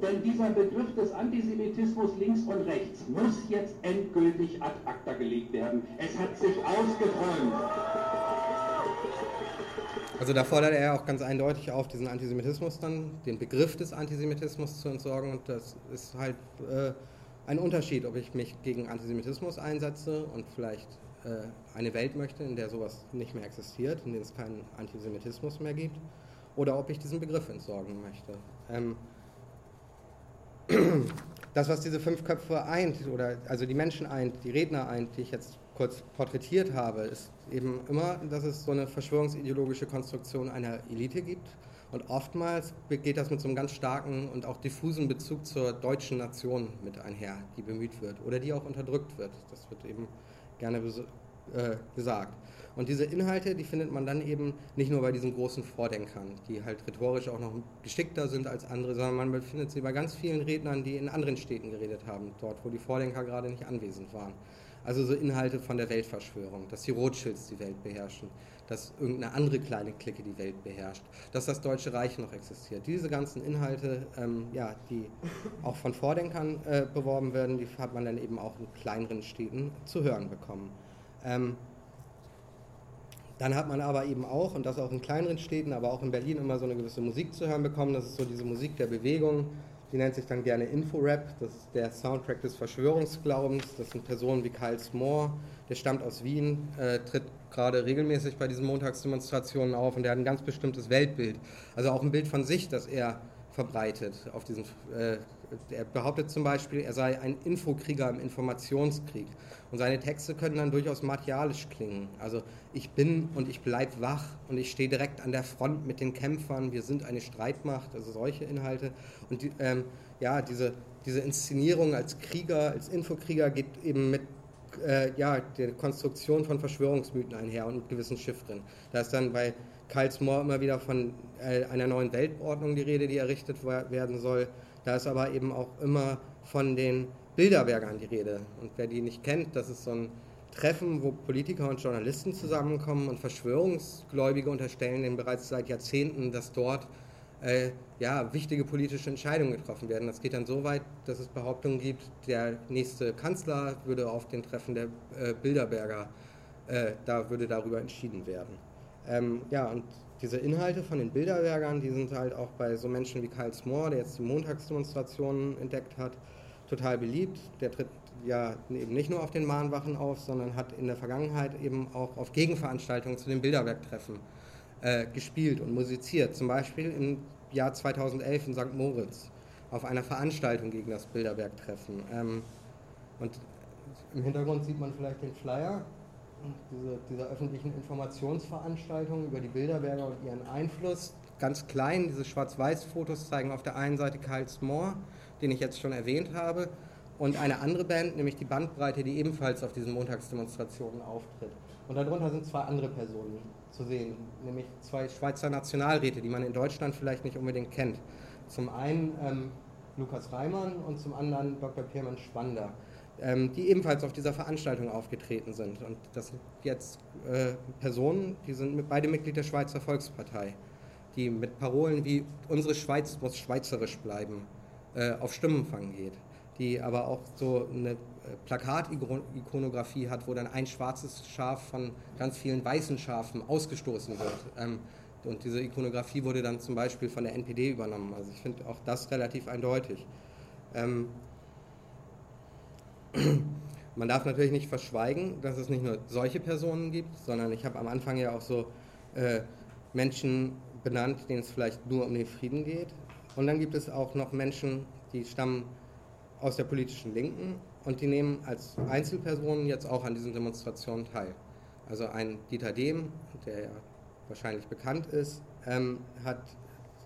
Denn dieser Begriff des Antisemitismus links und rechts muss jetzt endgültig ad acta gelegt werden. Es hat sich ausgeträumt. Also da fordert er auch ganz eindeutig auf, diesen Antisemitismus dann, den Begriff des Antisemitismus zu entsorgen. Und das ist halt äh, ein Unterschied, ob ich mich gegen Antisemitismus einsetze und vielleicht äh, eine Welt möchte, in der sowas nicht mehr existiert, in der es keinen Antisemitismus mehr gibt, oder ob ich diesen Begriff entsorgen möchte. Ähm, das, was diese fünf Köpfe eint, oder also die Menschen eint, die Redner eint, die ich jetzt kurz porträtiert habe, ist eben immer, dass es so eine verschwörungsideologische Konstruktion einer Elite gibt und oftmals geht das mit so einem ganz starken und auch diffusen Bezug zur deutschen Nation mit einher, die bemüht wird oder die auch unterdrückt wird. Das wird eben gerne äh, gesagt. Und diese Inhalte, die findet man dann eben nicht nur bei diesen großen Vordenkern, die halt rhetorisch auch noch geschickter sind als andere, sondern man befindet sie bei ganz vielen Rednern, die in anderen Städten geredet haben, dort, wo die Vordenker gerade nicht anwesend waren. Also so Inhalte von der Weltverschwörung, dass die Rothschilds die Welt beherrschen, dass irgendeine andere kleine Clique die Welt beherrscht, dass das Deutsche Reich noch existiert. Diese ganzen Inhalte, ähm, ja, die auch von Vordenkern äh, beworben werden, die hat man dann eben auch in kleineren Städten zu hören bekommen. Ähm, dann hat man aber eben auch, und das auch in kleineren Städten, aber auch in Berlin immer so eine gewisse Musik zu hören bekommen. Das ist so diese Musik der Bewegung, die nennt sich dann gerne Inforap. Das ist der Soundtrack des Verschwörungsglaubens. Das sind Personen wie Karl Smore, der stammt aus Wien, äh, tritt gerade regelmäßig bei diesen Montagsdemonstrationen auf und der hat ein ganz bestimmtes Weltbild. Also auch ein Bild von sich, das er verbreitet auf diesen äh, er behauptet zum Beispiel, er sei ein Infokrieger im Informationskrieg. Und seine Texte können dann durchaus martialisch klingen. Also ich bin und ich bleibe wach und ich stehe direkt an der Front mit den Kämpfern, wir sind eine Streitmacht, also solche Inhalte. Und die, ähm, ja, diese, diese Inszenierung als Krieger, als Infokrieger geht eben mit äh, ja, der Konstruktion von Verschwörungsmythen einher und gewissen Chiffren. Da ist dann bei Karls Moore immer wieder von äh, einer neuen Weltordnung die Rede, die errichtet werden soll. Da ist aber eben auch immer von den Bilderbergern die Rede. Und wer die nicht kennt, das ist so ein Treffen, wo Politiker und Journalisten zusammenkommen und Verschwörungsgläubige unterstellen denen bereits seit Jahrzehnten, dass dort äh, ja, wichtige politische Entscheidungen getroffen werden. Das geht dann so weit, dass es Behauptungen gibt, der nächste Kanzler würde auf den Treffen der äh, Bilderberger, äh, da würde darüber entschieden werden. Ähm, ja, und diese Inhalte von den Bilderbergern, die sind halt auch bei so Menschen wie Karl Moore, der jetzt die Montagsdemonstrationen entdeckt hat, total beliebt. Der tritt ja eben nicht nur auf den Mahnwachen auf, sondern hat in der Vergangenheit eben auch auf Gegenveranstaltungen zu den Bilderbergtreffen gespielt und musiziert. Zum Beispiel im Jahr 2011 in St. Moritz auf einer Veranstaltung gegen das Bilderbergtreffen. Ähm, und im Hintergrund sieht man vielleicht den Flyer diese, dieser öffentlichen Informationsveranstaltung über die Bilderberger und ihren Einfluss. Ganz klein, diese Schwarz-Weiß-Fotos zeigen auf der einen Seite Karls Moor, den ich jetzt schon erwähnt habe, und eine andere Band, nämlich die Bandbreite, die ebenfalls auf diesen Montagsdemonstrationen auftritt. Und darunter sind zwei andere Personen zu sehen, nämlich zwei Schweizer Nationalräte, die man in Deutschland vielleicht nicht unbedingt kennt. Zum einen ähm, Lukas Reimann und zum anderen Dr. Piermann Schwander ähm, die ebenfalls auf dieser Veranstaltung aufgetreten sind. Und das sind jetzt äh, Personen, die sind mit, beide Mitglied der Schweizer Volkspartei, die mit Parolen wie unsere Schweiz muss schweizerisch bleiben äh, auf Stimmenfang geht, die aber auch so eine äh, Plakatikonografie hat, wo dann ein schwarzes Schaf von ganz vielen weißen Schafen ausgestoßen wird. Ähm, und diese Ikonografie wurde dann zum Beispiel von der NPD übernommen. Also ich finde auch das relativ eindeutig. Ähm, man darf natürlich nicht verschweigen, dass es nicht nur solche Personen gibt, sondern ich habe am Anfang ja auch so äh, Menschen benannt, denen es vielleicht nur um den Frieden geht. Und dann gibt es auch noch Menschen, die stammen aus der politischen Linken und die nehmen als Einzelpersonen jetzt auch an diesen Demonstrationen teil. Also ein Dieter Dehm, der ja wahrscheinlich bekannt ist, ähm, hat,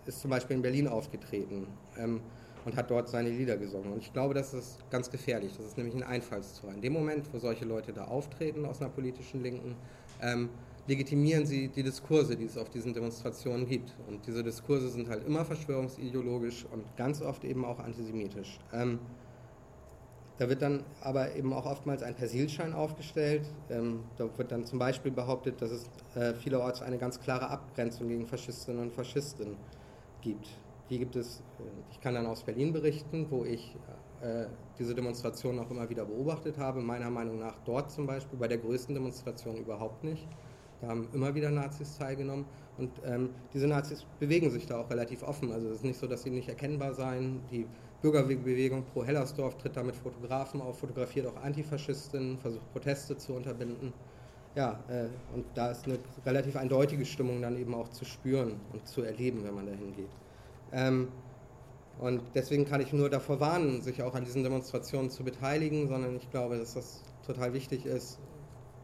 ist zum Beispiel in Berlin aufgetreten. Ähm, und hat dort seine Lieder gesungen. Und ich glaube, das ist ganz gefährlich. Das ist nämlich ein Einfallstor. In dem Moment, wo solche Leute da auftreten aus einer politischen Linken, ähm, legitimieren sie die Diskurse, die es auf diesen Demonstrationen gibt. Und diese Diskurse sind halt immer verschwörungsideologisch und ganz oft eben auch antisemitisch. Da wird dann aber eben auch oftmals ein Persilschein aufgestellt. Ähm, da wird dann zum Beispiel behauptet, dass es äh, vielerorts eine ganz klare Abgrenzung gegen Faschistinnen und Faschisten gibt. Die gibt es, äh, ich kann dann aus Berlin berichten, wo ich äh, diese Demonstration auch immer wieder beobachtet habe. Meiner Meinung nach dort zum Beispiel, bei der größten Demonstration überhaupt nicht. Da haben immer wieder Nazis teilgenommen und ähm, diese Nazis bewegen sich da auch relativ offen. Also es ist nicht so, dass sie nicht erkennbar seien. Die Bürgerbewegung pro Hellersdorf tritt da mit Fotografen auf, fotografiert auch Antifaschistinnen, versucht Proteste zu unterbinden. Ja, äh, und da ist eine relativ eindeutige Stimmung dann eben auch zu spüren und zu erleben, wenn man da hingeht. Ähm, und deswegen kann ich nur davor warnen, sich auch an diesen Demonstrationen zu beteiligen, sondern ich glaube, dass das total wichtig ist,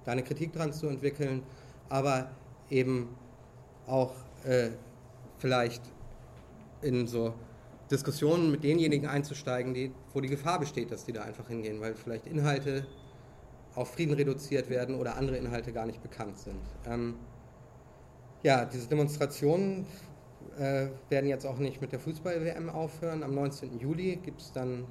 da eine Kritik dran zu entwickeln, aber eben auch äh, vielleicht in so Diskussionen mit denjenigen einzusteigen, die, wo die Gefahr besteht, dass die da einfach hingehen, weil vielleicht Inhalte auf Frieden reduziert werden oder andere Inhalte gar nicht bekannt sind. Ähm, ja, diese Demonstrationen äh, werden jetzt auch nicht mit der Fußball-WM aufhören. Am 19. Juli gibt es dann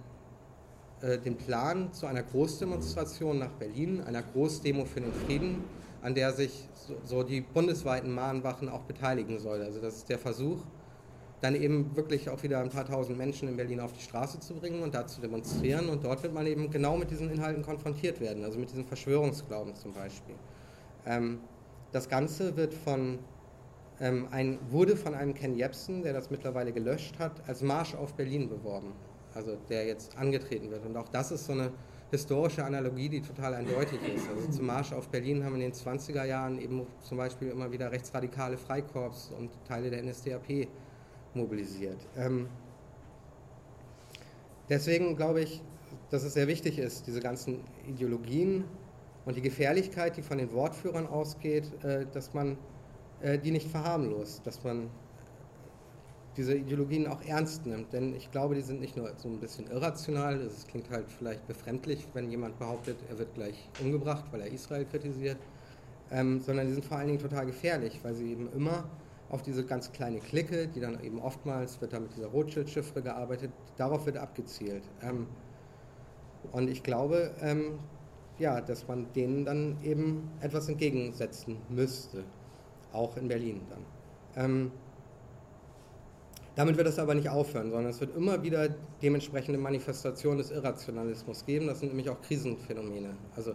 äh, den Plan zu einer Großdemonstration nach Berlin, einer Großdemo für den Frieden, an der sich so, so die bundesweiten Mahnwachen auch beteiligen sollen. Also das ist der Versuch, dann eben wirklich auch wieder ein paar tausend Menschen in Berlin auf die Straße zu bringen und da zu demonstrieren. Und dort wird man eben genau mit diesen Inhalten konfrontiert werden, also mit diesen Verschwörungsglauben zum Beispiel. Ähm, das Ganze wird von ähm, ein, wurde von einem Ken Jebsen, der das mittlerweile gelöscht hat, als Marsch auf Berlin beworben. Also der jetzt angetreten wird. Und auch das ist so eine historische Analogie, die total eindeutig ist. Also zum Marsch auf Berlin haben in den 20er Jahren eben zum Beispiel immer wieder rechtsradikale Freikorps und Teile der NSDAP mobilisiert. Ähm, deswegen glaube ich, dass es sehr wichtig ist, diese ganzen Ideologien und die Gefährlichkeit, die von den Wortführern ausgeht, äh, dass man äh, die nicht verharmlost, dass man diese Ideologien auch ernst nimmt. Denn ich glaube, die sind nicht nur so ein bisschen irrational, es klingt halt vielleicht befremdlich, wenn jemand behauptet, er wird gleich umgebracht, weil er Israel kritisiert, ähm, sondern die sind vor allen Dingen total gefährlich, weil sie eben immer auf diese ganz kleine Clique, die dann eben oftmals wird da mit dieser Rothschild-Chiffre gearbeitet, darauf wird abgezielt. Ähm, und ich glaube, ähm, ja, dass man denen dann eben etwas entgegensetzen müsste, auch in Berlin dann. Ähm, damit wird es aber nicht aufhören, sondern es wird immer wieder dementsprechende Manifestationen des Irrationalismus geben. Das sind nämlich auch Krisenphänomene. Also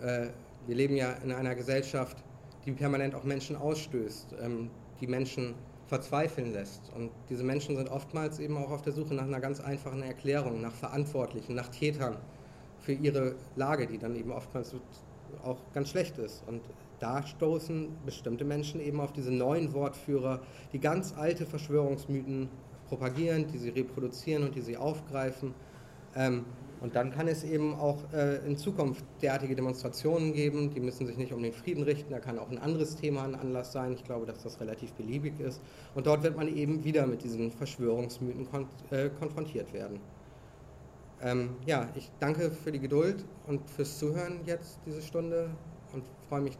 äh, wir leben ja in einer Gesellschaft, die permanent auch Menschen ausstößt, ähm, die Menschen verzweifeln lässt. Und diese Menschen sind oftmals eben auch auf der Suche nach einer ganz einfachen Erklärung, nach Verantwortlichen, nach Tätern für ihre Lage, die dann eben oftmals auch ganz schlecht ist. Und da stoßen bestimmte Menschen eben auf diese neuen Wortführer, die ganz alte Verschwörungsmythen propagieren, die sie reproduzieren und die sie aufgreifen. Ähm, und dann kann es eben auch äh, in Zukunft derartige Demonstrationen geben, die müssen sich nicht um den Frieden richten, da kann auch ein anderes Thema ein Anlass sein. Ich glaube, dass das relativ beliebig ist. Und dort wird man eben wieder mit diesen Verschwörungsmythen kon äh, konfrontiert werden. Ähm, ja, ich danke für die Geduld und fürs Zuhören jetzt diese Stunde und freue mich dann.